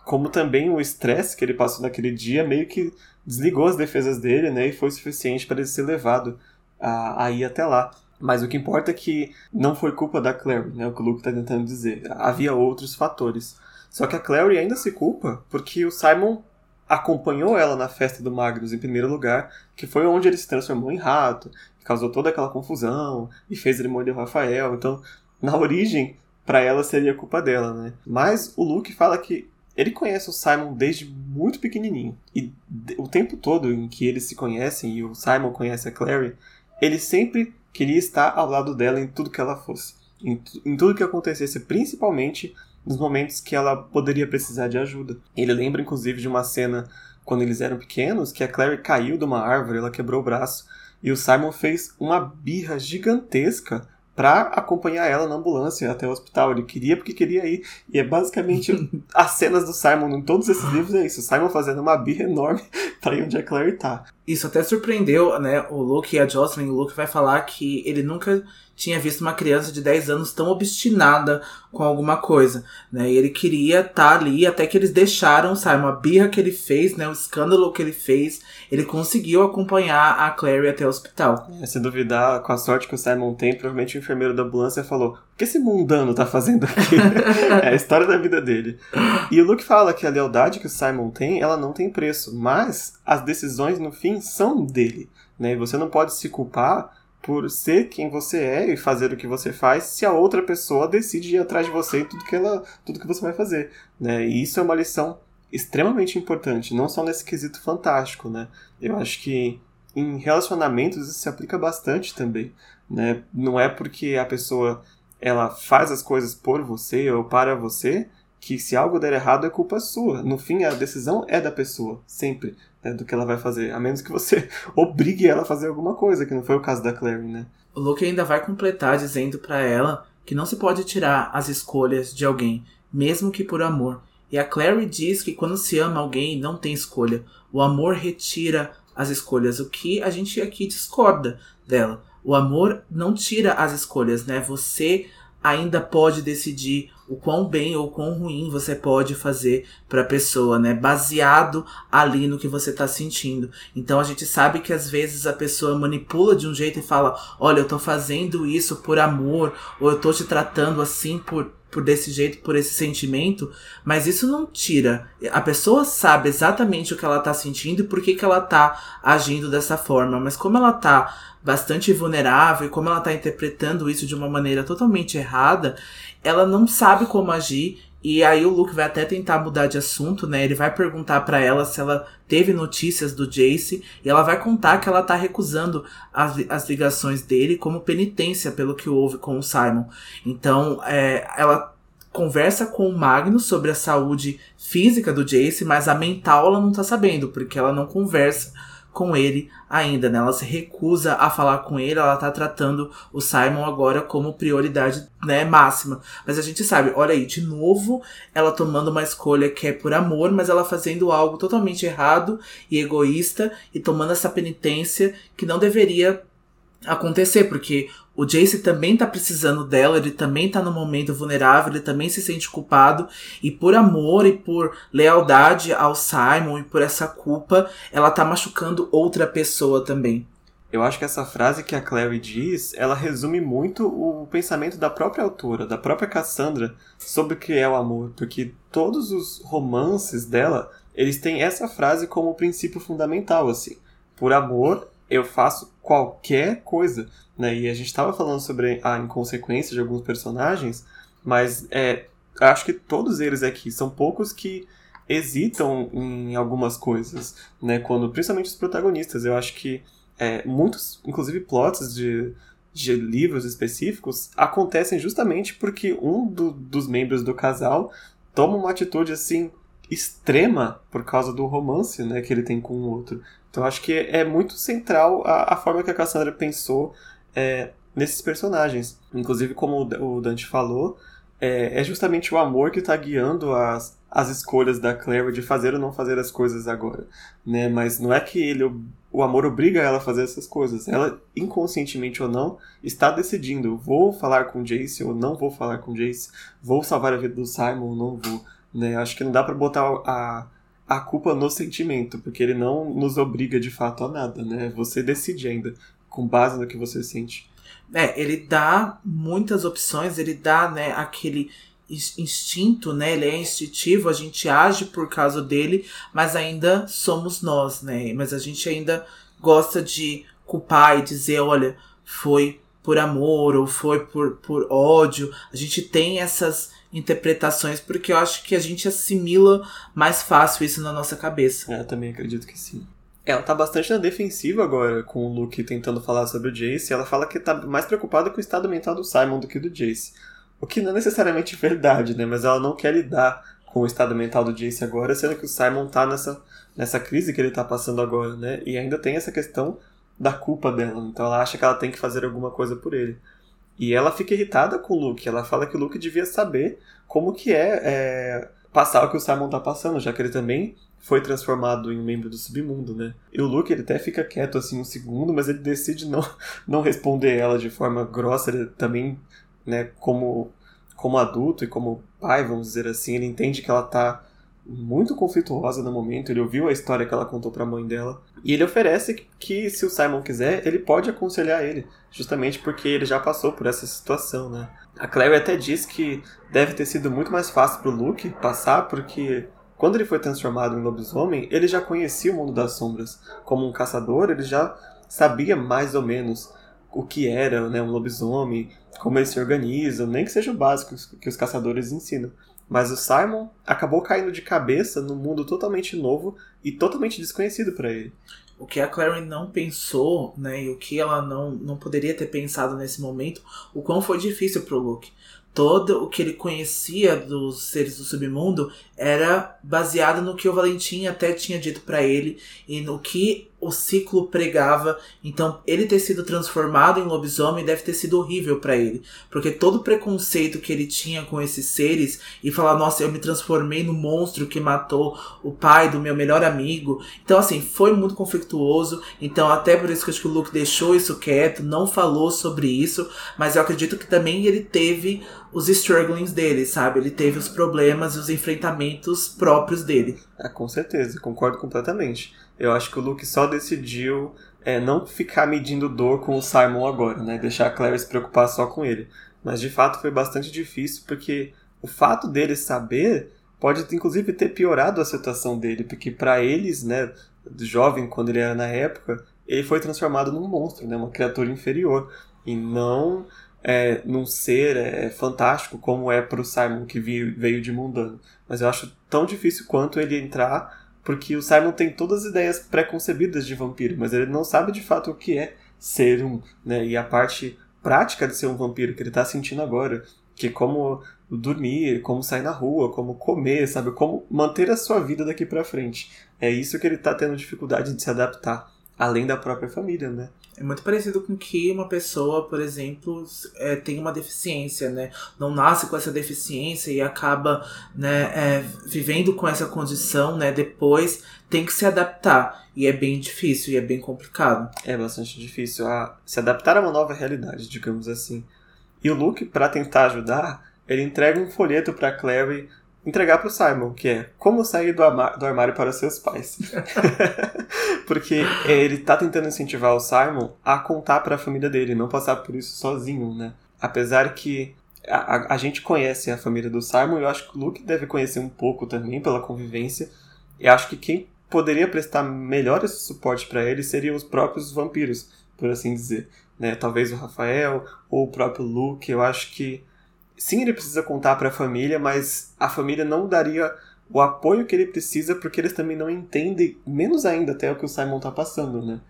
como também o estresse que ele passou naquele dia meio que desligou as defesas dele, né, e foi suficiente para ele ser levado a, a ir até lá. Mas o que importa é que não foi culpa da Clary, né, o que o Luke está tentando dizer. Havia outros fatores. Só que a Clary ainda se culpa porque o Simon acompanhou ela na festa do Magnus em primeiro lugar, que foi onde ele se transformou em rato, causou toda aquela confusão e fez ele morder o Rafael. Então, na origem, para ela seria culpa dela, né? Mas o Luke fala que ele conhece o Simon desde muito pequenininho. E o tempo todo em que eles se conhecem e o Simon conhece a Clary, ele sempre queria estar ao lado dela em tudo que ela fosse. Em, em tudo que acontecesse, principalmente nos momentos que ela poderia precisar de ajuda. Ele lembra, inclusive, de uma cena quando eles eram pequenos, que a Clary caiu de uma árvore, ela quebrou o braço, e o Simon fez uma birra gigantesca para acompanhar ela na ambulância até o hospital. Ele queria porque queria ir. E é basicamente as cenas do Simon em todos esses livros é isso. O Simon fazendo uma birra enorme para ir onde a Claire tá. Isso até surpreendeu, né? O Luke e a Jocelyn. O Luke vai falar que ele nunca tinha visto uma criança de 10 anos tão obstinada com alguma coisa, né? E ele queria estar tá ali até que eles deixaram, sabe, uma birra que ele fez, né? O escândalo que ele fez, ele conseguiu acompanhar a Clary até o hospital. É, se duvidar, com a sorte que o Simon tem, provavelmente o enfermeiro da ambulância falou: "O que esse mundano tá fazendo aqui?" é a história da vida dele. E o Luke fala que a lealdade que o Simon tem, ela não tem preço, mas as decisões no fim são dele, né? Você não pode se culpar por ser quem você é e fazer o que você faz se a outra pessoa decide ir atrás de você e tudo que ela tudo que você vai fazer né e isso é uma lição extremamente importante não só nesse quesito fantástico né eu acho que em relacionamentos isso se aplica bastante também né não é porque a pessoa ela faz as coisas por você ou para você que se algo der errado é culpa sua. No fim, a decisão é da pessoa, sempre, né, do que ela vai fazer. A menos que você obrigue ela a fazer alguma coisa, que não foi o caso da Clary, né? O Luke ainda vai completar dizendo para ela que não se pode tirar as escolhas de alguém, mesmo que por amor. E a Clary diz que quando se ama alguém, não tem escolha. O amor retira as escolhas, o que a gente aqui discorda dela. O amor não tira as escolhas, né? Você ainda pode decidir o quão bem ou quão ruim você pode fazer para a pessoa, né? Baseado ali no que você tá sentindo. Então a gente sabe que às vezes a pessoa manipula de um jeito e fala: "Olha, eu tô fazendo isso por amor, ou eu tô te tratando assim por por desse jeito, por esse sentimento, mas isso não tira. A pessoa sabe exatamente o que ela tá sentindo e por que, que ela tá agindo dessa forma, mas como ela tá bastante vulnerável e como ela tá interpretando isso de uma maneira totalmente errada, ela não sabe como agir e aí o Luke vai até tentar mudar de assunto, né? Ele vai perguntar para ela se ela teve notícias do Jace e ela vai contar que ela tá recusando as, as ligações dele como penitência pelo que houve com o Simon. Então, é, ela conversa com o Magnus sobre a saúde física do Jace, mas a mental ela não tá sabendo, porque ela não conversa com ele ainda, né? Ela se recusa a falar com ele, ela tá tratando o Simon agora como prioridade, né, máxima. Mas a gente sabe, olha aí, de novo, ela tomando uma escolha que é por amor, mas ela fazendo algo totalmente errado e egoísta e tomando essa penitência que não deveria acontecer, porque o Jace também tá precisando dela, ele também tá num momento vulnerável, ele também se sente culpado. E por amor e por lealdade ao Simon e por essa culpa, ela tá machucando outra pessoa também. Eu acho que essa frase que a Clary diz, ela resume muito o pensamento da própria autora, da própria Cassandra, sobre o que é o amor. Porque todos os romances dela, eles têm essa frase como princípio fundamental, assim. Por amor, eu faço qualquer coisa. Né? E a gente estava falando sobre a inconsequência de alguns personagens, mas é, acho que todos eles aqui são poucos que hesitam em algumas coisas, né? Quando, principalmente os protagonistas, eu acho que é, muitos, inclusive plots de, de livros específicos, acontecem justamente porque um do, dos membros do casal toma uma atitude assim extrema por causa do romance né, que ele tem com o outro. Então acho que é muito central a, a forma que a Cassandra pensou é, nesses personagens. Inclusive, como o Dante falou, é, é justamente o amor que está guiando as, as escolhas da Claire de fazer ou não fazer as coisas agora, né? Mas não é que ele o amor obriga ela a fazer essas coisas. Ela inconscientemente ou não está decidindo, vou falar com Jace ou não vou falar com Jace, vou salvar a vida do Simon ou não vou, né? Acho que não dá para botar a a culpa no sentimento, porque ele não nos obriga de fato a nada, né? Você decide ainda com base no que você sente. É, ele dá muitas opções, ele dá, né, aquele instinto, né? Ele é instintivo, a gente age por causa dele, mas ainda somos nós, né? Mas a gente ainda gosta de culpar e dizer, olha, foi por amor ou foi por, por ódio. A gente tem essas interpretações porque eu acho que a gente assimila mais fácil isso na nossa cabeça. É, eu também acredito que sim. Ela tá bastante na defensiva agora com o Luke tentando falar sobre o Jace. Ela fala que tá mais preocupada com o estado mental do Simon do que do Jace. O que não é necessariamente verdade, né? Mas ela não quer lidar com o estado mental do Jace agora, sendo que o Simon tá nessa, nessa crise que ele tá passando agora, né? E ainda tem essa questão da culpa dela. Então ela acha que ela tem que fazer alguma coisa por ele. E ela fica irritada com o Luke. Ela fala que o Luke devia saber como que é, é passar o que o Simon tá passando, já que ele também foi transformado em um membro do submundo, né? E o Luke, ele até fica quieto assim um segundo, mas ele decide não, não responder ela de forma grossa, ele também, né, como, como adulto e como pai, vamos dizer assim, ele entende que ela tá muito conflituosa no momento, ele ouviu a história que ela contou para a mãe dela, e ele oferece que se o Simon quiser, ele pode aconselhar ele, justamente porque ele já passou por essa situação, né? A Claire até diz que deve ter sido muito mais fácil pro Luke passar, porque quando ele foi transformado em lobisomem, ele já conhecia o mundo das sombras. Como um caçador, ele já sabia mais ou menos o que era né, um lobisomem, como eles se organizam, nem que seja o básico que os caçadores ensinam. Mas o Simon acabou caindo de cabeça num mundo totalmente novo e totalmente desconhecido para ele. O que a Clary não pensou, né, e o que ela não, não poderia ter pensado nesse momento, o quão foi difícil pro Luke todo o que ele conhecia dos seres do submundo era baseado no que o Valentim até tinha dito para ele e no que o ciclo pregava. Então, ele ter sido transformado em lobisomem deve ter sido horrível para ele, porque todo o preconceito que ele tinha com esses seres e falar, nossa, eu me transformei no monstro que matou o pai do meu melhor amigo. Então, assim, foi muito conflituoso. Então, até por isso que eu acho que o Luke deixou isso quieto, não falou sobre isso, mas eu acredito que também ele teve os strugglings dele, sabe? Ele teve os problemas e os enfrentamentos próprios dele. É, com certeza, concordo completamente. Eu acho que o Luke só decidiu é, não ficar medindo dor com o Simon agora, né? Deixar a Claire se preocupar só com ele. Mas de fato foi bastante difícil, porque o fato dele saber pode inclusive ter piorado a situação dele, porque para eles, né, jovem quando ele era na época, ele foi transformado num monstro, né, uma criatura inferior, e não é, num ser é, fantástico como é para o Simon que veio de mundano. Mas eu acho tão difícil quanto ele entrar porque o Simon tem todas as ideias pré-concebidas de vampiro, mas ele não sabe de fato o que é ser um, né? E a parte prática de ser um vampiro que ele está sentindo agora, que como dormir, como sair na rua, como comer, sabe, como manter a sua vida daqui para frente. É isso que ele está tendo dificuldade de se adaptar, além da própria família, né? É muito parecido com que uma pessoa, por exemplo, é, tem uma deficiência, né? Não nasce com essa deficiência e acaba né, é, vivendo com essa condição, né? Depois tem que se adaptar. E é bem difícil e é bem complicado. É bastante difícil a se adaptar a uma nova realidade, digamos assim. E o Luke, para tentar ajudar, ele entrega um folheto para Clary entregar pro Simon, que é como sair do, do armário para seus pais. Porque ele tá tentando incentivar o Simon a contar para a família dele, não passar por isso sozinho, né? Apesar que a, a, a, gente conhece a família do Simon, eu acho que o Luke deve conhecer um pouco também pela convivência. E acho que quem poderia prestar melhor esse suporte para ele seriam os próprios vampiros, por assim dizer. Né? Talvez o Rafael ou o próprio Luke. Eu acho que sim, ele precisa contar para a família, mas a família não daria o apoio que ele precisa porque eles também não entendem, menos ainda até o que o Simon tá passando, né?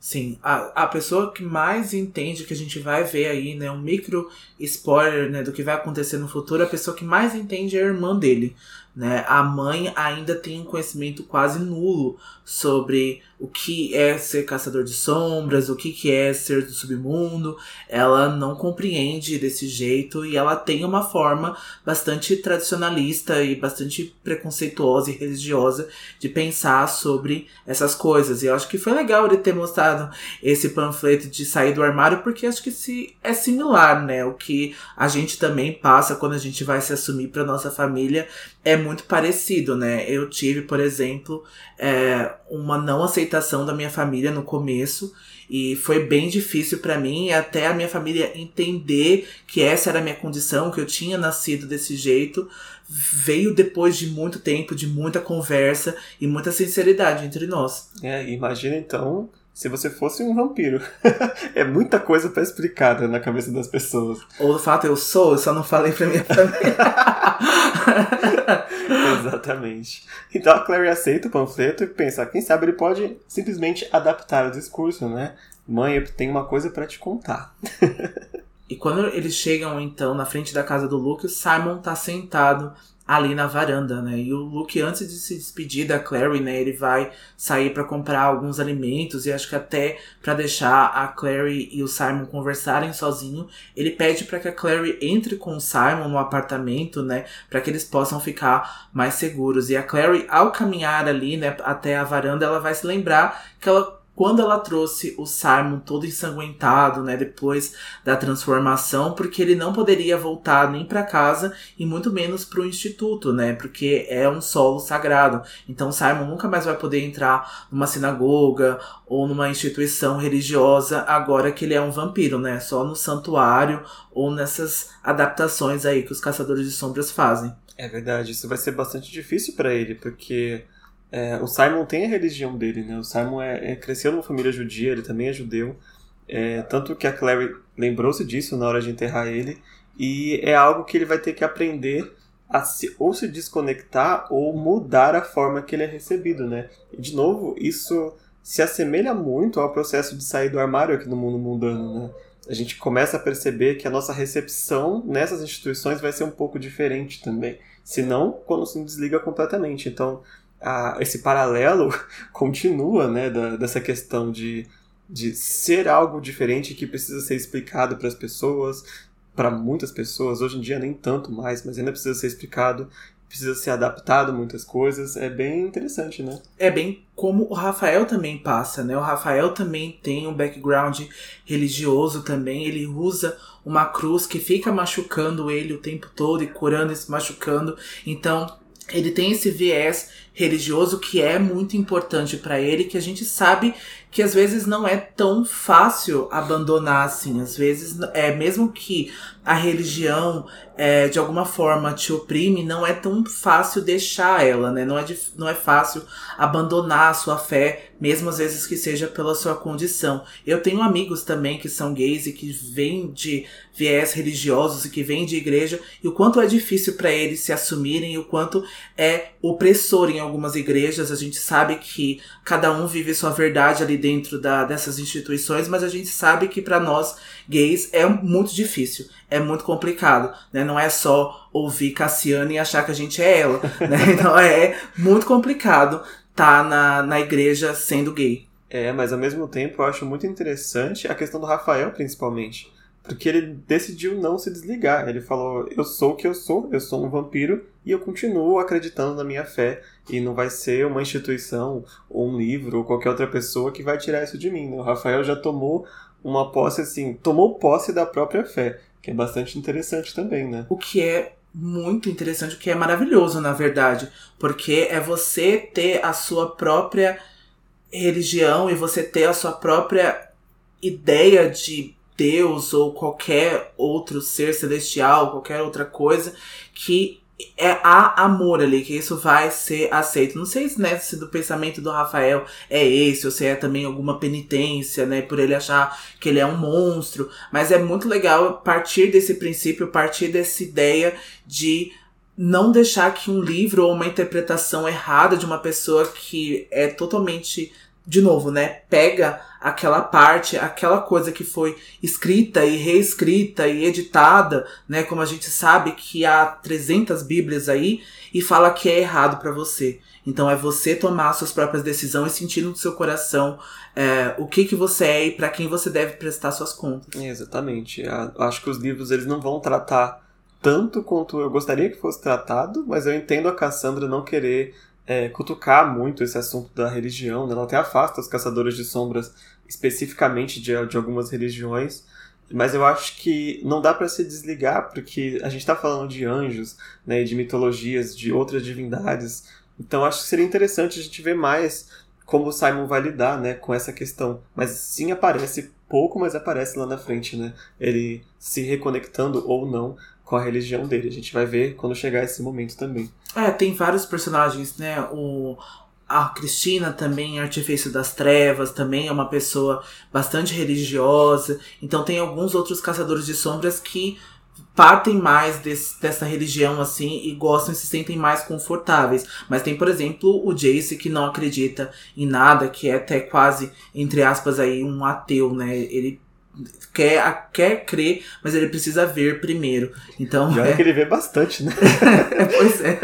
Sim, a, a pessoa que mais entende que a gente vai ver aí, né, um micro spoiler, né, do que vai acontecer no futuro, a pessoa que mais entende é a irmã dele, né? A mãe ainda tem um conhecimento quase nulo sobre o que é ser caçador de sombras, o que, que é ser do submundo. Ela não compreende desse jeito e ela tem uma forma bastante tradicionalista e bastante preconceituosa e religiosa de pensar sobre essas coisas. E eu acho que foi legal ele ter mostrado esse panfleto de sair do armário, porque acho que se é similar, né? O que a gente também passa quando a gente vai se assumir para nossa família é muito parecido, né? Eu tive, por exemplo, é, uma não aceitação da minha família no começo e foi bem difícil para mim até a minha família entender que essa era a minha condição, que eu tinha nascido desse jeito. Veio depois de muito tempo, de muita conversa e muita sinceridade entre nós. É, imagina então se você fosse um vampiro. é muita coisa para explicar né, na cabeça das pessoas. Ou do fato eu sou, eu só não falei pra minha família. Exatamente. Então a Clary aceita o panfleto e pensa, quem sabe ele pode simplesmente adaptar o discurso, né? Mãe, eu tenho uma coisa para te contar. e quando eles chegam então na frente da casa do Luke, o Simon tá sentado ali na varanda, né? E o Luke, antes de se despedir da Clary, né, ele vai sair para comprar alguns alimentos e acho que até para deixar a Clary e o Simon conversarem sozinho, ele pede para que a Clary entre com o Simon no apartamento, né, para que eles possam ficar mais seguros. E a Clary, ao caminhar ali, né, até a varanda, ela vai se lembrar que ela quando ela trouxe o Simon todo ensanguentado, né, depois da transformação, porque ele não poderia voltar nem para casa e muito menos para o instituto, né, porque é um solo sagrado. Então Simon nunca mais vai poder entrar numa sinagoga ou numa instituição religiosa agora que ele é um vampiro, né, só no santuário ou nessas adaptações aí que os caçadores de sombras fazem. É verdade, isso vai ser bastante difícil para ele, porque é, o Simon tem a religião dele, né? O Simon é, é, cresceu numa família judia, ele também é judeu. É, tanto que a Clary lembrou-se disso na hora de enterrar ele. E é algo que ele vai ter que aprender a se, ou se desconectar ou mudar a forma que ele é recebido, né? E, de novo, isso se assemelha muito ao processo de sair do armário aqui no mundo mundano, né? A gente começa a perceber que a nossa recepção nessas instituições vai ser um pouco diferente também. Se não, quando se desliga completamente. Então, a, esse paralelo continua, né, da, dessa questão de, de ser algo diferente que precisa ser explicado para as pessoas, para muitas pessoas, hoje em dia nem tanto mais, mas ainda precisa ser explicado, precisa ser adaptado muitas coisas, é bem interessante, né? É bem como o Rafael também passa, né? O Rafael também tem um background religioso também, ele usa uma cruz que fica machucando ele o tempo todo e curando e se machucando. Então, ele tem esse viés religioso que é muito importante para ele, que a gente sabe que às vezes não é tão fácil abandonar assim. Às vezes, é mesmo que a religião é, de alguma forma te oprime, não é tão fácil deixar ela, né? Não é, não é fácil abandonar a sua fé, mesmo às vezes que seja pela sua condição. Eu tenho amigos também que são gays e que vêm de viés religiosos e que vêm de igreja, e o quanto é difícil para eles se assumirem, e o quanto é opressor em algumas igrejas. A gente sabe que cada um vive sua verdade ali dentro da, dessas instituições, mas a gente sabe que para nós gays é muito difícil, é muito complicado, né? Não é só ouvir Cassiane e achar que a gente é ela, né? Então é muito complicado tá na, na igreja sendo gay. É, mas ao mesmo tempo eu acho muito interessante a questão do Rafael, principalmente. Porque ele decidiu não se desligar. Ele falou: Eu sou o que eu sou, eu sou um vampiro e eu continuo acreditando na minha fé. E não vai ser uma instituição, ou um livro, ou qualquer outra pessoa que vai tirar isso de mim. Né? O Rafael já tomou uma posse assim, tomou posse da própria fé, que é bastante interessante também, né? O que é muito interessante, que é maravilhoso, na verdade, porque é você ter a sua própria religião e você ter a sua própria ideia de Deus ou qualquer outro ser celestial, qualquer outra coisa, que é há amor ali, que isso vai ser aceito. Não sei né, se do pensamento do Rafael é esse, ou se é também alguma penitência, né, por ele achar que ele é um monstro, mas é muito legal partir desse princípio, partir dessa ideia de não deixar que um livro ou uma interpretação errada de uma pessoa que é totalmente de novo, né, pega aquela parte, aquela coisa que foi escrita e reescrita e editada, né, como a gente sabe que há 300 bíblias aí e fala que é errado para você. Então é você tomar suas próprias decisões, sentindo no seu coração é, o que que você é e para quem você deve prestar suas contas. exatamente. Eu acho que os livros eles não vão tratar tanto quanto eu gostaria que fosse tratado, mas eu entendo a Cassandra não querer é, cutucar muito esse assunto da religião, né? ela até afasta os caçadores de sombras especificamente de, de algumas religiões, mas eu acho que não dá para se desligar, porque a gente está falando de anjos, né, de mitologias, de outras divindades, então acho que seria interessante a gente ver mais como o Simon vai lidar né, com essa questão. Mas sim aparece pouco, mas aparece lá na frente, né? Ele se reconectando ou não com a religião dele. A gente vai ver quando chegar esse momento também. É, tem vários personagens, né? O, a Cristina também, artifício das trevas, também é uma pessoa bastante religiosa. Então tem alguns outros caçadores de sombras que partem mais desse, dessa religião assim e gostam e se sentem mais confortáveis. Mas tem, por exemplo, o Jace que não acredita em nada, que é até quase, entre aspas, aí, um ateu, né? Ele quer, quer crer, mas ele precisa ver primeiro. Então, Já é que ele vê bastante, né? pois é.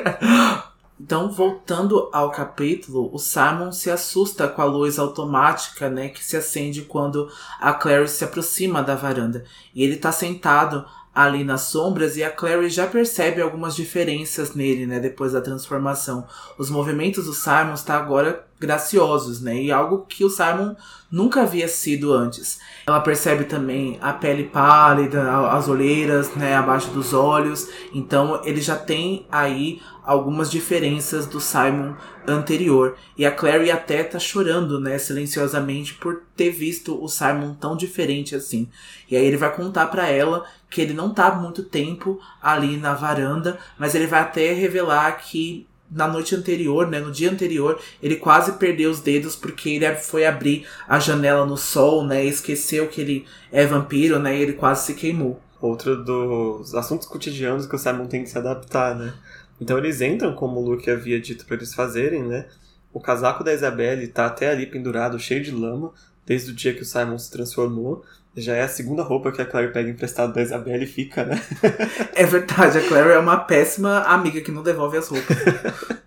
Então, voltando ao capítulo, o Simon se assusta com a luz automática, né, que se acende quando a Clary se aproxima da varanda. E ele está sentado ali nas sombras e a Clary já percebe algumas diferenças nele, né, depois da transformação. Os movimentos do Simon estão agora graciosos, né, e algo que o Simon nunca havia sido antes. Ela percebe também a pele pálida, as olheiras, né, abaixo dos olhos. Então ele já tem aí algumas diferenças do Simon anterior. E a Clary até tá chorando, né, silenciosamente por ter visto o Simon tão diferente assim. E aí ele vai contar para ela que ele não tá muito tempo ali na varanda, mas ele vai até revelar que na noite anterior, né, no dia anterior, ele quase perdeu os dedos porque ele foi abrir a janela no sol, né, e esqueceu que ele é vampiro, né, e ele quase se queimou. Outro dos assuntos cotidianos que o Simon tem que se adaptar, né? Então eles entram como o Luke havia dito para eles fazerem, né? O casaco da Isabelle tá até ali pendurado, cheio de lama, desde o dia que o Simon se transformou. Já é a segunda roupa que a Claire pega emprestado da Isabelle e fica, né? é verdade, a Claire é uma péssima amiga que não devolve as roupas.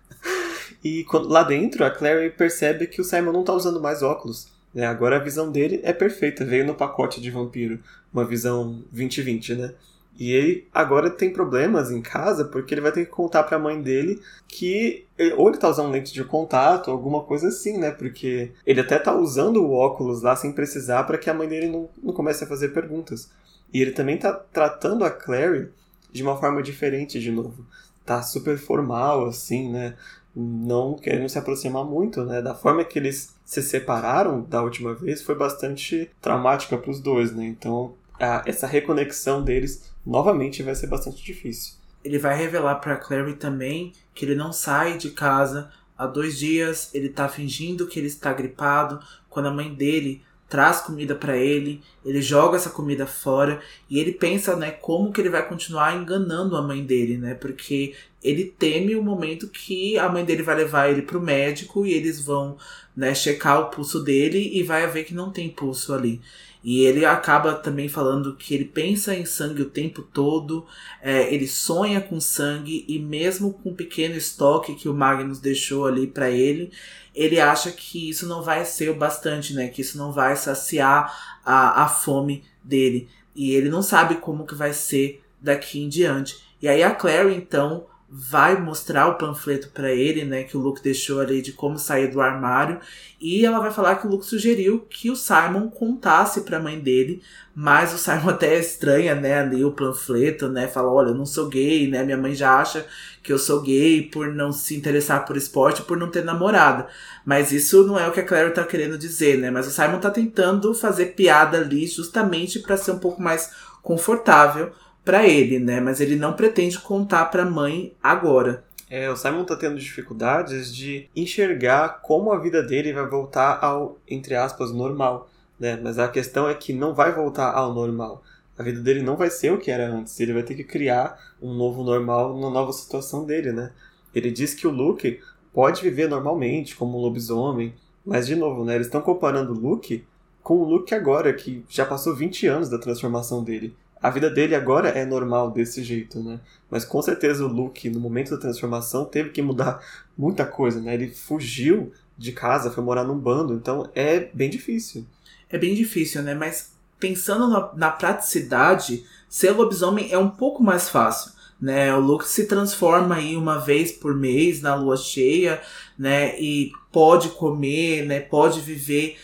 e quando, lá dentro, a Claire percebe que o Simon não tá usando mais óculos. Né? Agora a visão dele é perfeita, veio no pacote de vampiro. Uma visão 2020, né? E ele agora tem problemas em casa porque ele vai ter que contar para a mãe dele que ou ele tá usando lente de contato, alguma coisa assim, né? Porque ele até tá usando o óculos lá sem precisar para que a mãe dele não, não comece a fazer perguntas. E ele também tá tratando a Clary de uma forma diferente de novo. Tá super formal, assim, né? Não querendo se aproximar muito, né? Da forma que eles se separaram da última vez foi bastante traumática para os dois, né? Então, a, essa reconexão deles novamente vai ser bastante difícil. Ele vai revelar para Clary também que ele não sai de casa há dois dias, ele tá fingindo que ele está gripado, quando a mãe dele traz comida para ele, ele joga essa comida fora e ele pensa, né, como que ele vai continuar enganando a mãe dele, né? Porque ele teme o momento que a mãe dele vai levar ele pro médico e eles vão, né, checar o pulso dele e vai ver que não tem pulso ali. E ele acaba também falando que ele pensa em sangue o tempo todo, é, ele sonha com sangue e mesmo com o pequeno estoque que o Magnus deixou ali para ele, ele acha que isso não vai ser o bastante, né? Que isso não vai saciar a, a fome dele. E ele não sabe como que vai ser daqui em diante. E aí a Clary, então, vai mostrar o panfleto para ele, né, que o Luke deixou ali de como sair do armário, e ela vai falar que o Luke sugeriu que o Simon contasse para a mãe dele, mas o Simon até estranha, né, ali o panfleto, né, fala, olha, eu não sou gay, né, minha mãe já acha que eu sou gay por não se interessar por esporte, por não ter namorada. Mas isso não é o que a Claire tá querendo dizer, né? Mas o Simon tá tentando fazer piada ali justamente para ser um pouco mais confortável para ele, né? Mas ele não pretende contar para a mãe agora. É, o Simon tá tendo dificuldades de enxergar como a vida dele vai voltar ao, entre aspas, normal, né? Mas a questão é que não vai voltar ao normal. A vida dele não vai ser o que era antes. Ele vai ter que criar um novo normal na nova situação dele, né? Ele diz que o Luke pode viver normalmente como um lobisomem, Mas, de novo, né? Eles estão comparando o Luke com o Luke agora, que já passou 20 anos da transformação dele. A vida dele agora é normal desse jeito, né? Mas com certeza o Luke, no momento da transformação, teve que mudar muita coisa, né? Ele fugiu de casa, foi morar num bando, então é bem difícil. É bem difícil, né? Mas pensando na, na praticidade, ser lobisomem é um pouco mais fácil. Né, o Luke se transforma aí uma vez por mês na lua cheia, né? E pode comer, né? Pode viver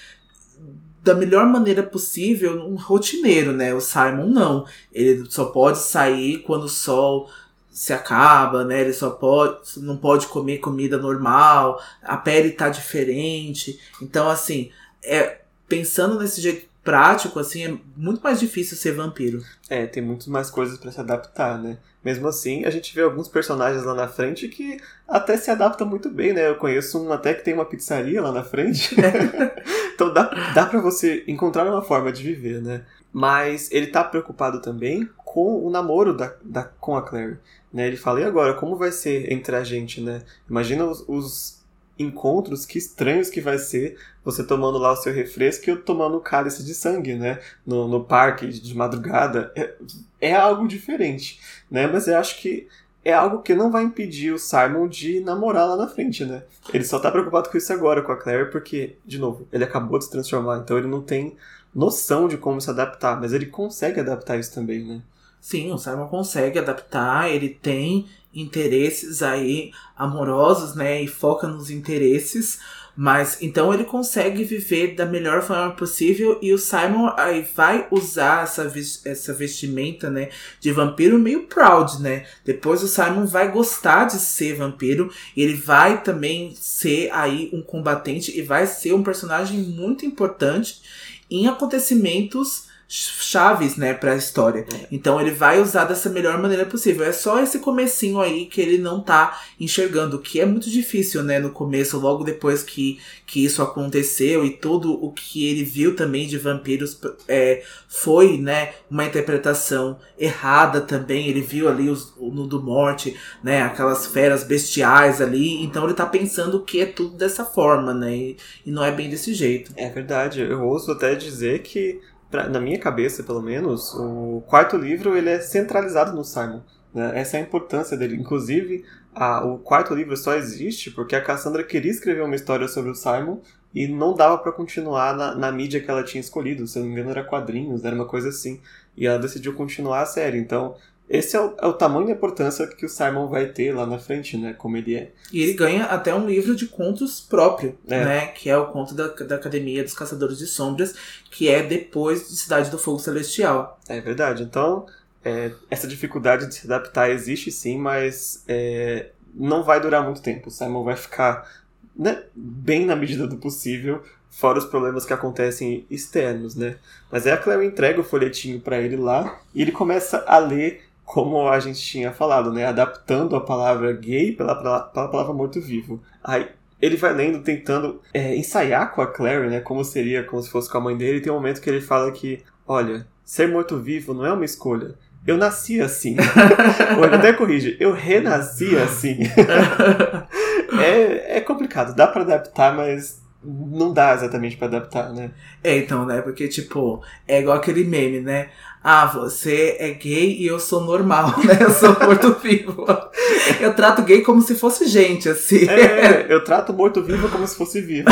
da melhor maneira possível um rotineiro, né? O Simon não. Ele só pode sair quando o sol se acaba, né? Ele só pode, não pode comer comida normal, a pele tá diferente. Então, assim, é pensando nesse jeito prático, assim, é muito mais difícil ser vampiro. É, tem muito mais coisas para se adaptar, né? Mesmo assim, a gente vê alguns personagens lá na frente que até se adaptam muito bem, né? Eu conheço um até que tem uma pizzaria lá na frente. então dá, dá para você encontrar uma forma de viver, né? Mas ele tá preocupado também com o namoro da, da, com a Claire. Né? Ele fala, e agora, como vai ser entre a gente, né? Imagina os, os encontros, que estranhos que vai ser você tomando lá o seu refresco e eu tomando um cálice de sangue, né? No, no parque de madrugada. É, é algo diferente, né? Mas eu acho que é algo que não vai impedir o Simon de namorar lá na frente, né? Ele só tá preocupado com isso agora, com a Claire, porque, de novo, ele acabou de se transformar, então ele não tem noção de como se adaptar, mas ele consegue adaptar isso também, né? Sim, o Simon consegue adaptar, ele tem interesses aí amorosos, né? E foca nos interesses. Mas então ele consegue viver da melhor forma possível e o Simon aí vai usar essa, essa vestimenta, né, de vampiro meio proud, né? Depois o Simon vai gostar de ser vampiro ele vai também ser aí um combatente e vai ser um personagem muito importante em acontecimentos chaves, né, para a história. É. Então ele vai usar dessa melhor maneira possível. É só esse comecinho aí que ele não tá enxergando, que é muito difícil, né, no começo, logo depois que, que isso aconteceu e tudo o que ele viu também de vampiros é, foi, né, uma interpretação errada também. Ele viu ali os, o Nudo Morte, né, aquelas feras bestiais ali. Então ele tá pensando que é tudo dessa forma, né, e, e não é bem desse jeito. É verdade. Eu ouço até dizer que pra, na minha cabeça, pelo menos, o quarto livro ele é centralizado no Simon. Né? Essa é a importância dele. Inclusive, a, o quarto livro só existe porque a Cassandra queria escrever uma história sobre o Simon e não dava para continuar na, na, mídia que ela tinha escolhido. Se eu não me engano, era quadrinhos, era uma coisa assim. E ela decidiu continuar a série. Então, esse é o, é o, tamanho e importância que o Simon vai ter lá na frente, né? Como ele é. E ele ganha até um livro de contos próprio, é. né? Que é o conto da, da Academia dos Caçadores de Sombras, que é depois de Cidade do Fogo Celestial. É verdade. Então, é, essa dificuldade de se adaptar existe sim, mas é, não vai durar muito tempo. O Simon vai ficar né, bem na medida do possível, fora os problemas que acontecem externos, né? Mas é a Claire entrega o folhetinho para ele lá e ele começa a ler como a gente tinha falado, né? Adaptando a palavra gay pela, pela, palavra morto-vivo. Aí ele vai lendo, tentando é, ensaiar com a Clary, né? Como seria, como se fosse com a mãe dele. E tem um momento que ele fala que, olha, ser morto-vivo não é uma escolha. Eu nasci assim. Ou ele até corrige, eu renasci assim. é, é complicado, dá para adaptar, mas não dá exatamente para adaptar, né? É, então, né? Porque, tipo, é igual aquele meme, né? Ah, você é gay e eu sou normal, né? Eu sou morto-vivo. eu trato gay como se fosse gente, assim. É, eu trato morto-vivo como se fosse vivo.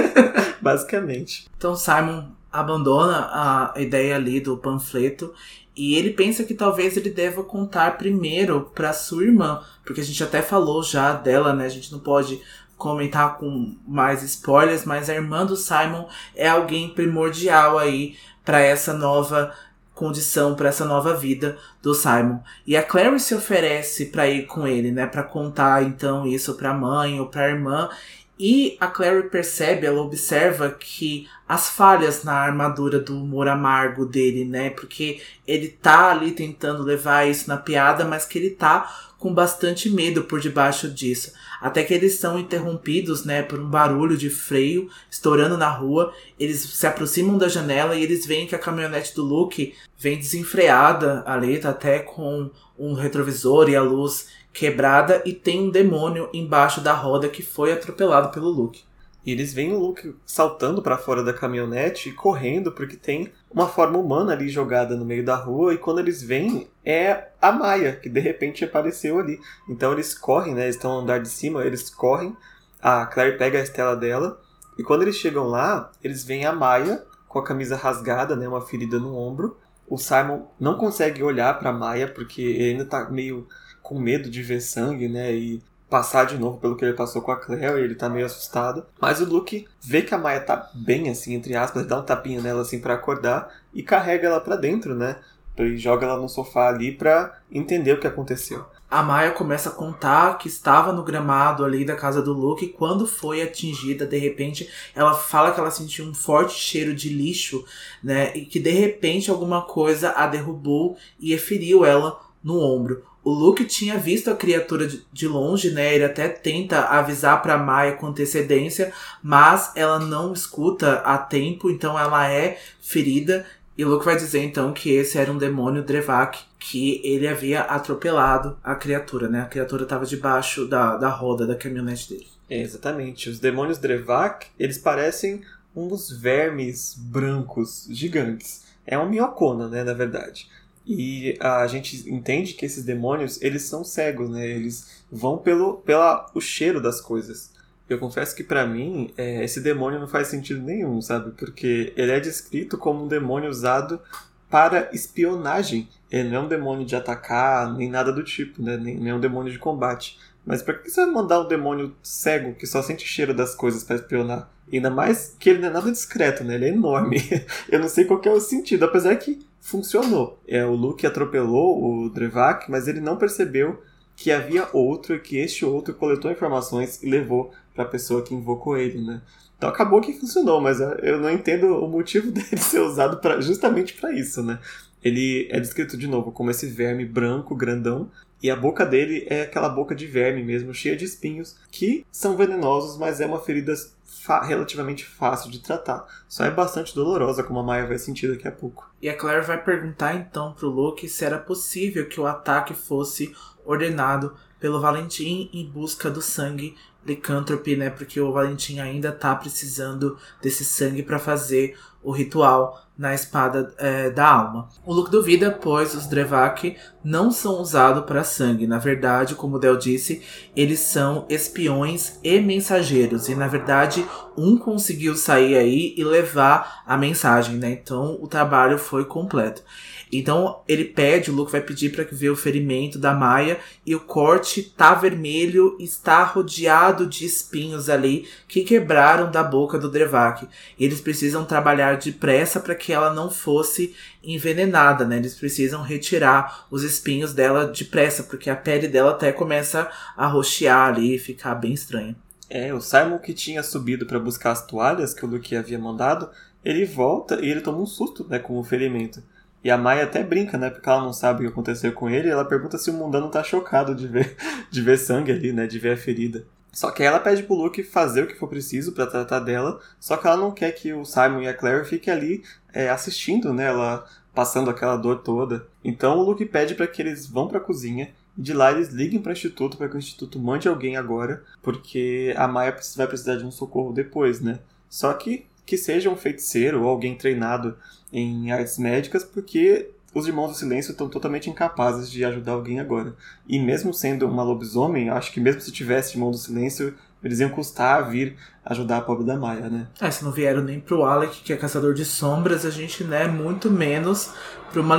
Basicamente. Então, Simon abandona a ideia ali do panfleto e ele pensa que talvez ele deva contar primeiro para sua irmã, porque a gente até falou já dela, né? A gente não pode comentar com mais spoilers, mas a irmã do Simon é alguém primordial aí para essa nova condição, para essa nova vida do Simon. E a Clary se oferece para ir com ele, né, para contar então isso para a mãe ou para a irmã. E a Clary percebe, ela observa que as falhas na armadura do humor amargo dele, né? Porque ele tá ali tentando levar isso na piada, mas que ele tá com bastante medo por debaixo disso até que eles são interrompidos, né, por um barulho de freio estourando na rua. Eles se aproximam da janela e eles veem que a caminhonete do Luke vem desenfreada ali, tá até com um retrovisor e a luz quebrada e tem um demônio embaixo da roda que foi atropelado pelo Luke. E eles veem o Luke saltando para fora da caminhonete e correndo porque tem uma forma humana ali jogada no meio da rua e quando eles vêm é a Maia que de repente apareceu ali. Então eles correm, né? Eles estão no andar de cima, eles correm. A Claire pega a estela dela e quando eles chegam lá, eles veem a Maia com a camisa rasgada, né? Uma ferida no ombro. O Simon não consegue olhar para Maia porque ele ainda tá meio com medo de ver sangue, né? E passar de novo pelo que ele passou com a Claire, ele tá meio assustado. Mas o Luke vê que a Maia tá bem, assim, entre aspas, dá um tapinha nela, assim, para acordar, e carrega ela para dentro, né? E joga ela no sofá ali pra entender o que aconteceu. A Maia começa a contar que estava no gramado ali da casa do Luke e quando foi atingida, de repente, ela fala que ela sentiu um forte cheiro de lixo, né? E que de repente alguma coisa a derrubou e feriu ela no ombro. O Luke tinha visto a criatura de longe, né? Ele até tenta avisar para Maia com antecedência, mas ela não escuta a tempo, então ela é ferida. E Luke vai dizer então que esse era um demônio Drevak, que ele havia atropelado a criatura, né? A criatura estava debaixo da, da roda da caminhonete dele. É, exatamente. Os demônios Drevak, eles parecem uns vermes brancos gigantes. É uma minhocona, né, na verdade. E a gente entende que esses demônios, eles são cegos, né? Eles vão pelo pela, o cheiro das coisas. Eu confesso que para mim, é, esse demônio não faz sentido nenhum, sabe? Porque ele é descrito como um demônio usado para espionagem. Ele não é um demônio de atacar, nem nada do tipo, né? Nem, nem é um demônio de combate. Mas pra que você vai mandar um demônio cego que só sente cheiro das coisas para espionar? Ainda mais que ele não é nada discreto, né? Ele é enorme. Eu não sei qual é o sentido, apesar que funcionou. É, o Luke atropelou o Drevak, mas ele não percebeu que havia outro e que este outro coletou informações e levou para a pessoa que invocou ele, né? Então acabou que funcionou, mas eu não entendo o motivo dele ser usado pra, justamente para isso, né? Ele é descrito de novo como esse verme branco, grandão, e a boca dele é aquela boca de verme mesmo, cheia de espinhos, que são venenosos, mas é uma ferida relativamente fácil de tratar. Só é bastante dolorosa, como a Maia vai sentir daqui a pouco. E a Claire vai perguntar então pro Luke se era possível que o ataque fosse ordenado pelo Valentim em busca do sangue licântrope, né? Porque o Valentim ainda tá precisando desse sangue para fazer o ritual na espada é, da alma. O Luke duvida, pois os Drevak não são usados para sangue. Na verdade, como o Del disse, eles são espiões e mensageiros. E na verdade, um conseguiu sair aí e levar a mensagem, né? Então o trabalho foi completo. Então ele pede, o Luke vai pedir para ver o ferimento da Maia e o corte tá vermelho, está rodeado de espinhos ali que quebraram da boca do Drevak. Eles precisam trabalhar depressa para que ela não fosse envenenada, né? Eles precisam retirar os espinhos dela depressa, porque a pele dela até começa a roxear ali e ficar bem estranha. É, o Simon que tinha subido para buscar as toalhas que o Luke havia mandado, ele volta e ele toma um susto, né, com o ferimento. E a Maia até brinca, né? Porque ela não sabe o que aconteceu com ele. ela pergunta se o mundano tá chocado de ver, de ver sangue ali, né? De ver a ferida. Só que aí ela pede pro Luke fazer o que for preciso para tratar dela. Só que ela não quer que o Simon e a Claire fiquem ali é, assistindo, né? Ela passando aquela dor toda. Então o Luke pede para que eles vão para a cozinha e de lá eles liguem para o instituto para que o instituto mande alguém agora, porque a Maia vai precisar de um socorro depois, né? Só que que seja um feiticeiro ou alguém treinado em artes médicas, porque os Irmãos do Silêncio estão totalmente incapazes de ajudar alguém agora. E mesmo sendo uma lobisomem, acho que mesmo se tivesse Irmão do Silêncio, eles iam custar a vir ajudar a pobre da Maia, né? É, se não vieram nem pro Alec, que é caçador de sombras, a gente, né, muito menos pro uma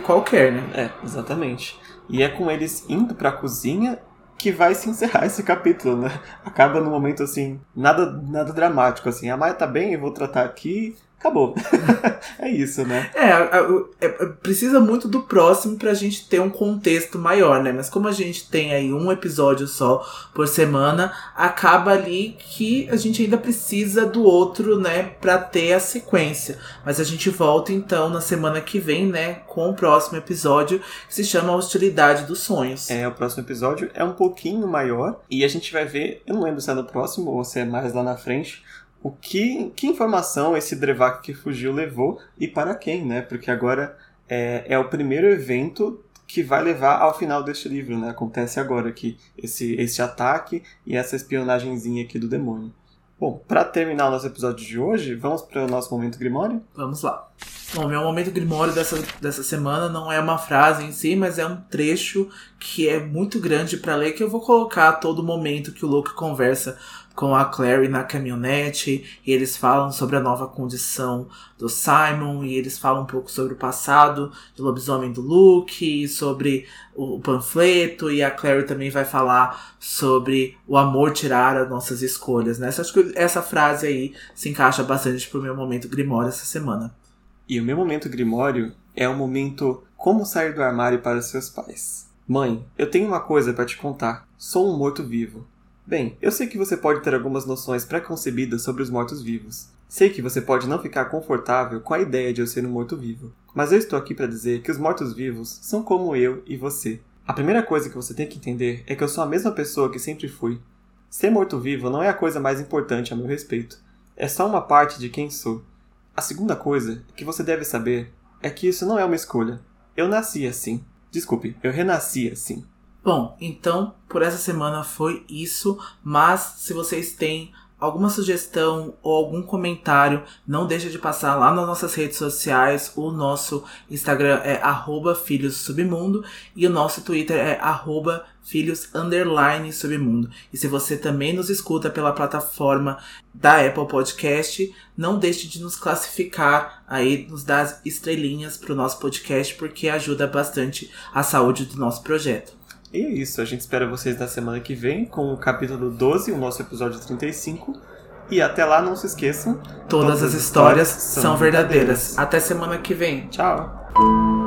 qualquer, né? É, exatamente. E é com eles indo pra cozinha que vai se encerrar esse capítulo, né? Acaba num momento assim, nada nada dramático assim. A Maia tá bem, eu vou tratar aqui, acabou. é isso, né? É, é, precisa muito do próximo pra gente ter um contexto maior, né? Mas como a gente tem aí um episódio só por semana, acaba ali que a gente ainda precisa do outro, né, pra ter a sequência. Mas a gente volta então na semana que vem, né, com o próximo episódio que se chama Hostilidade dos Sonhos. É, o próximo episódio é um pouquinho maior e a gente vai ver, eu não lembro se é no próximo ou se é mais lá na frente, o que, que informação esse Drevak que fugiu levou e para quem, né? Porque agora é, é o primeiro evento que vai levar ao final deste livro, né? Acontece agora aqui, esse, esse ataque e essa espionagemzinha aqui do demônio. Bom, para terminar o nosso episódio de hoje, vamos para o nosso momento Grimório? Vamos lá. Bom, meu momento Grimório dessa, dessa semana não é uma frase em si, mas é um trecho que é muito grande para ler que eu vou colocar todo momento que o Luke conversa com a Clary na caminhonete e eles falam sobre a nova condição do Simon e eles falam um pouco sobre o passado do lobisomem do Luke sobre o panfleto e a Clary também vai falar sobre o amor tirar as nossas escolhas, né? Acho que essa frase aí se encaixa bastante pro meu momento Grimório essa semana. E o meu momento Grimório é o momento como sair do armário para seus pais. Mãe, eu tenho uma coisa para te contar. Sou um morto-vivo. Bem, eu sei que você pode ter algumas noções preconcebidas sobre os mortos-vivos. Sei que você pode não ficar confortável com a ideia de eu ser um morto-vivo, mas eu estou aqui para dizer que os mortos-vivos são como eu e você. A primeira coisa que você tem que entender é que eu sou a mesma pessoa que sempre fui. Ser morto-vivo não é a coisa mais importante a meu respeito. É só uma parte de quem sou. A segunda coisa que você deve saber é que isso não é uma escolha. Eu nasci assim. Desculpe, eu renasci assim. Bom, então por essa semana foi isso, mas se vocês têm alguma sugestão ou algum comentário, não deixa de passar lá nas nossas redes sociais. O nosso Instagram é @filhossubmundo e o nosso Twitter é filhos submundo. E se você também nos escuta pela plataforma da Apple Podcast, não deixe de nos classificar aí, nos dar estrelinhas para o nosso podcast, porque ajuda bastante a saúde do nosso projeto. E é isso, a gente espera vocês na semana que vem com o capítulo 12, o nosso episódio 35. E até lá, não se esqueçam: todas, todas as histórias, histórias são verdadeiras. verdadeiras. Até semana que vem. Tchau.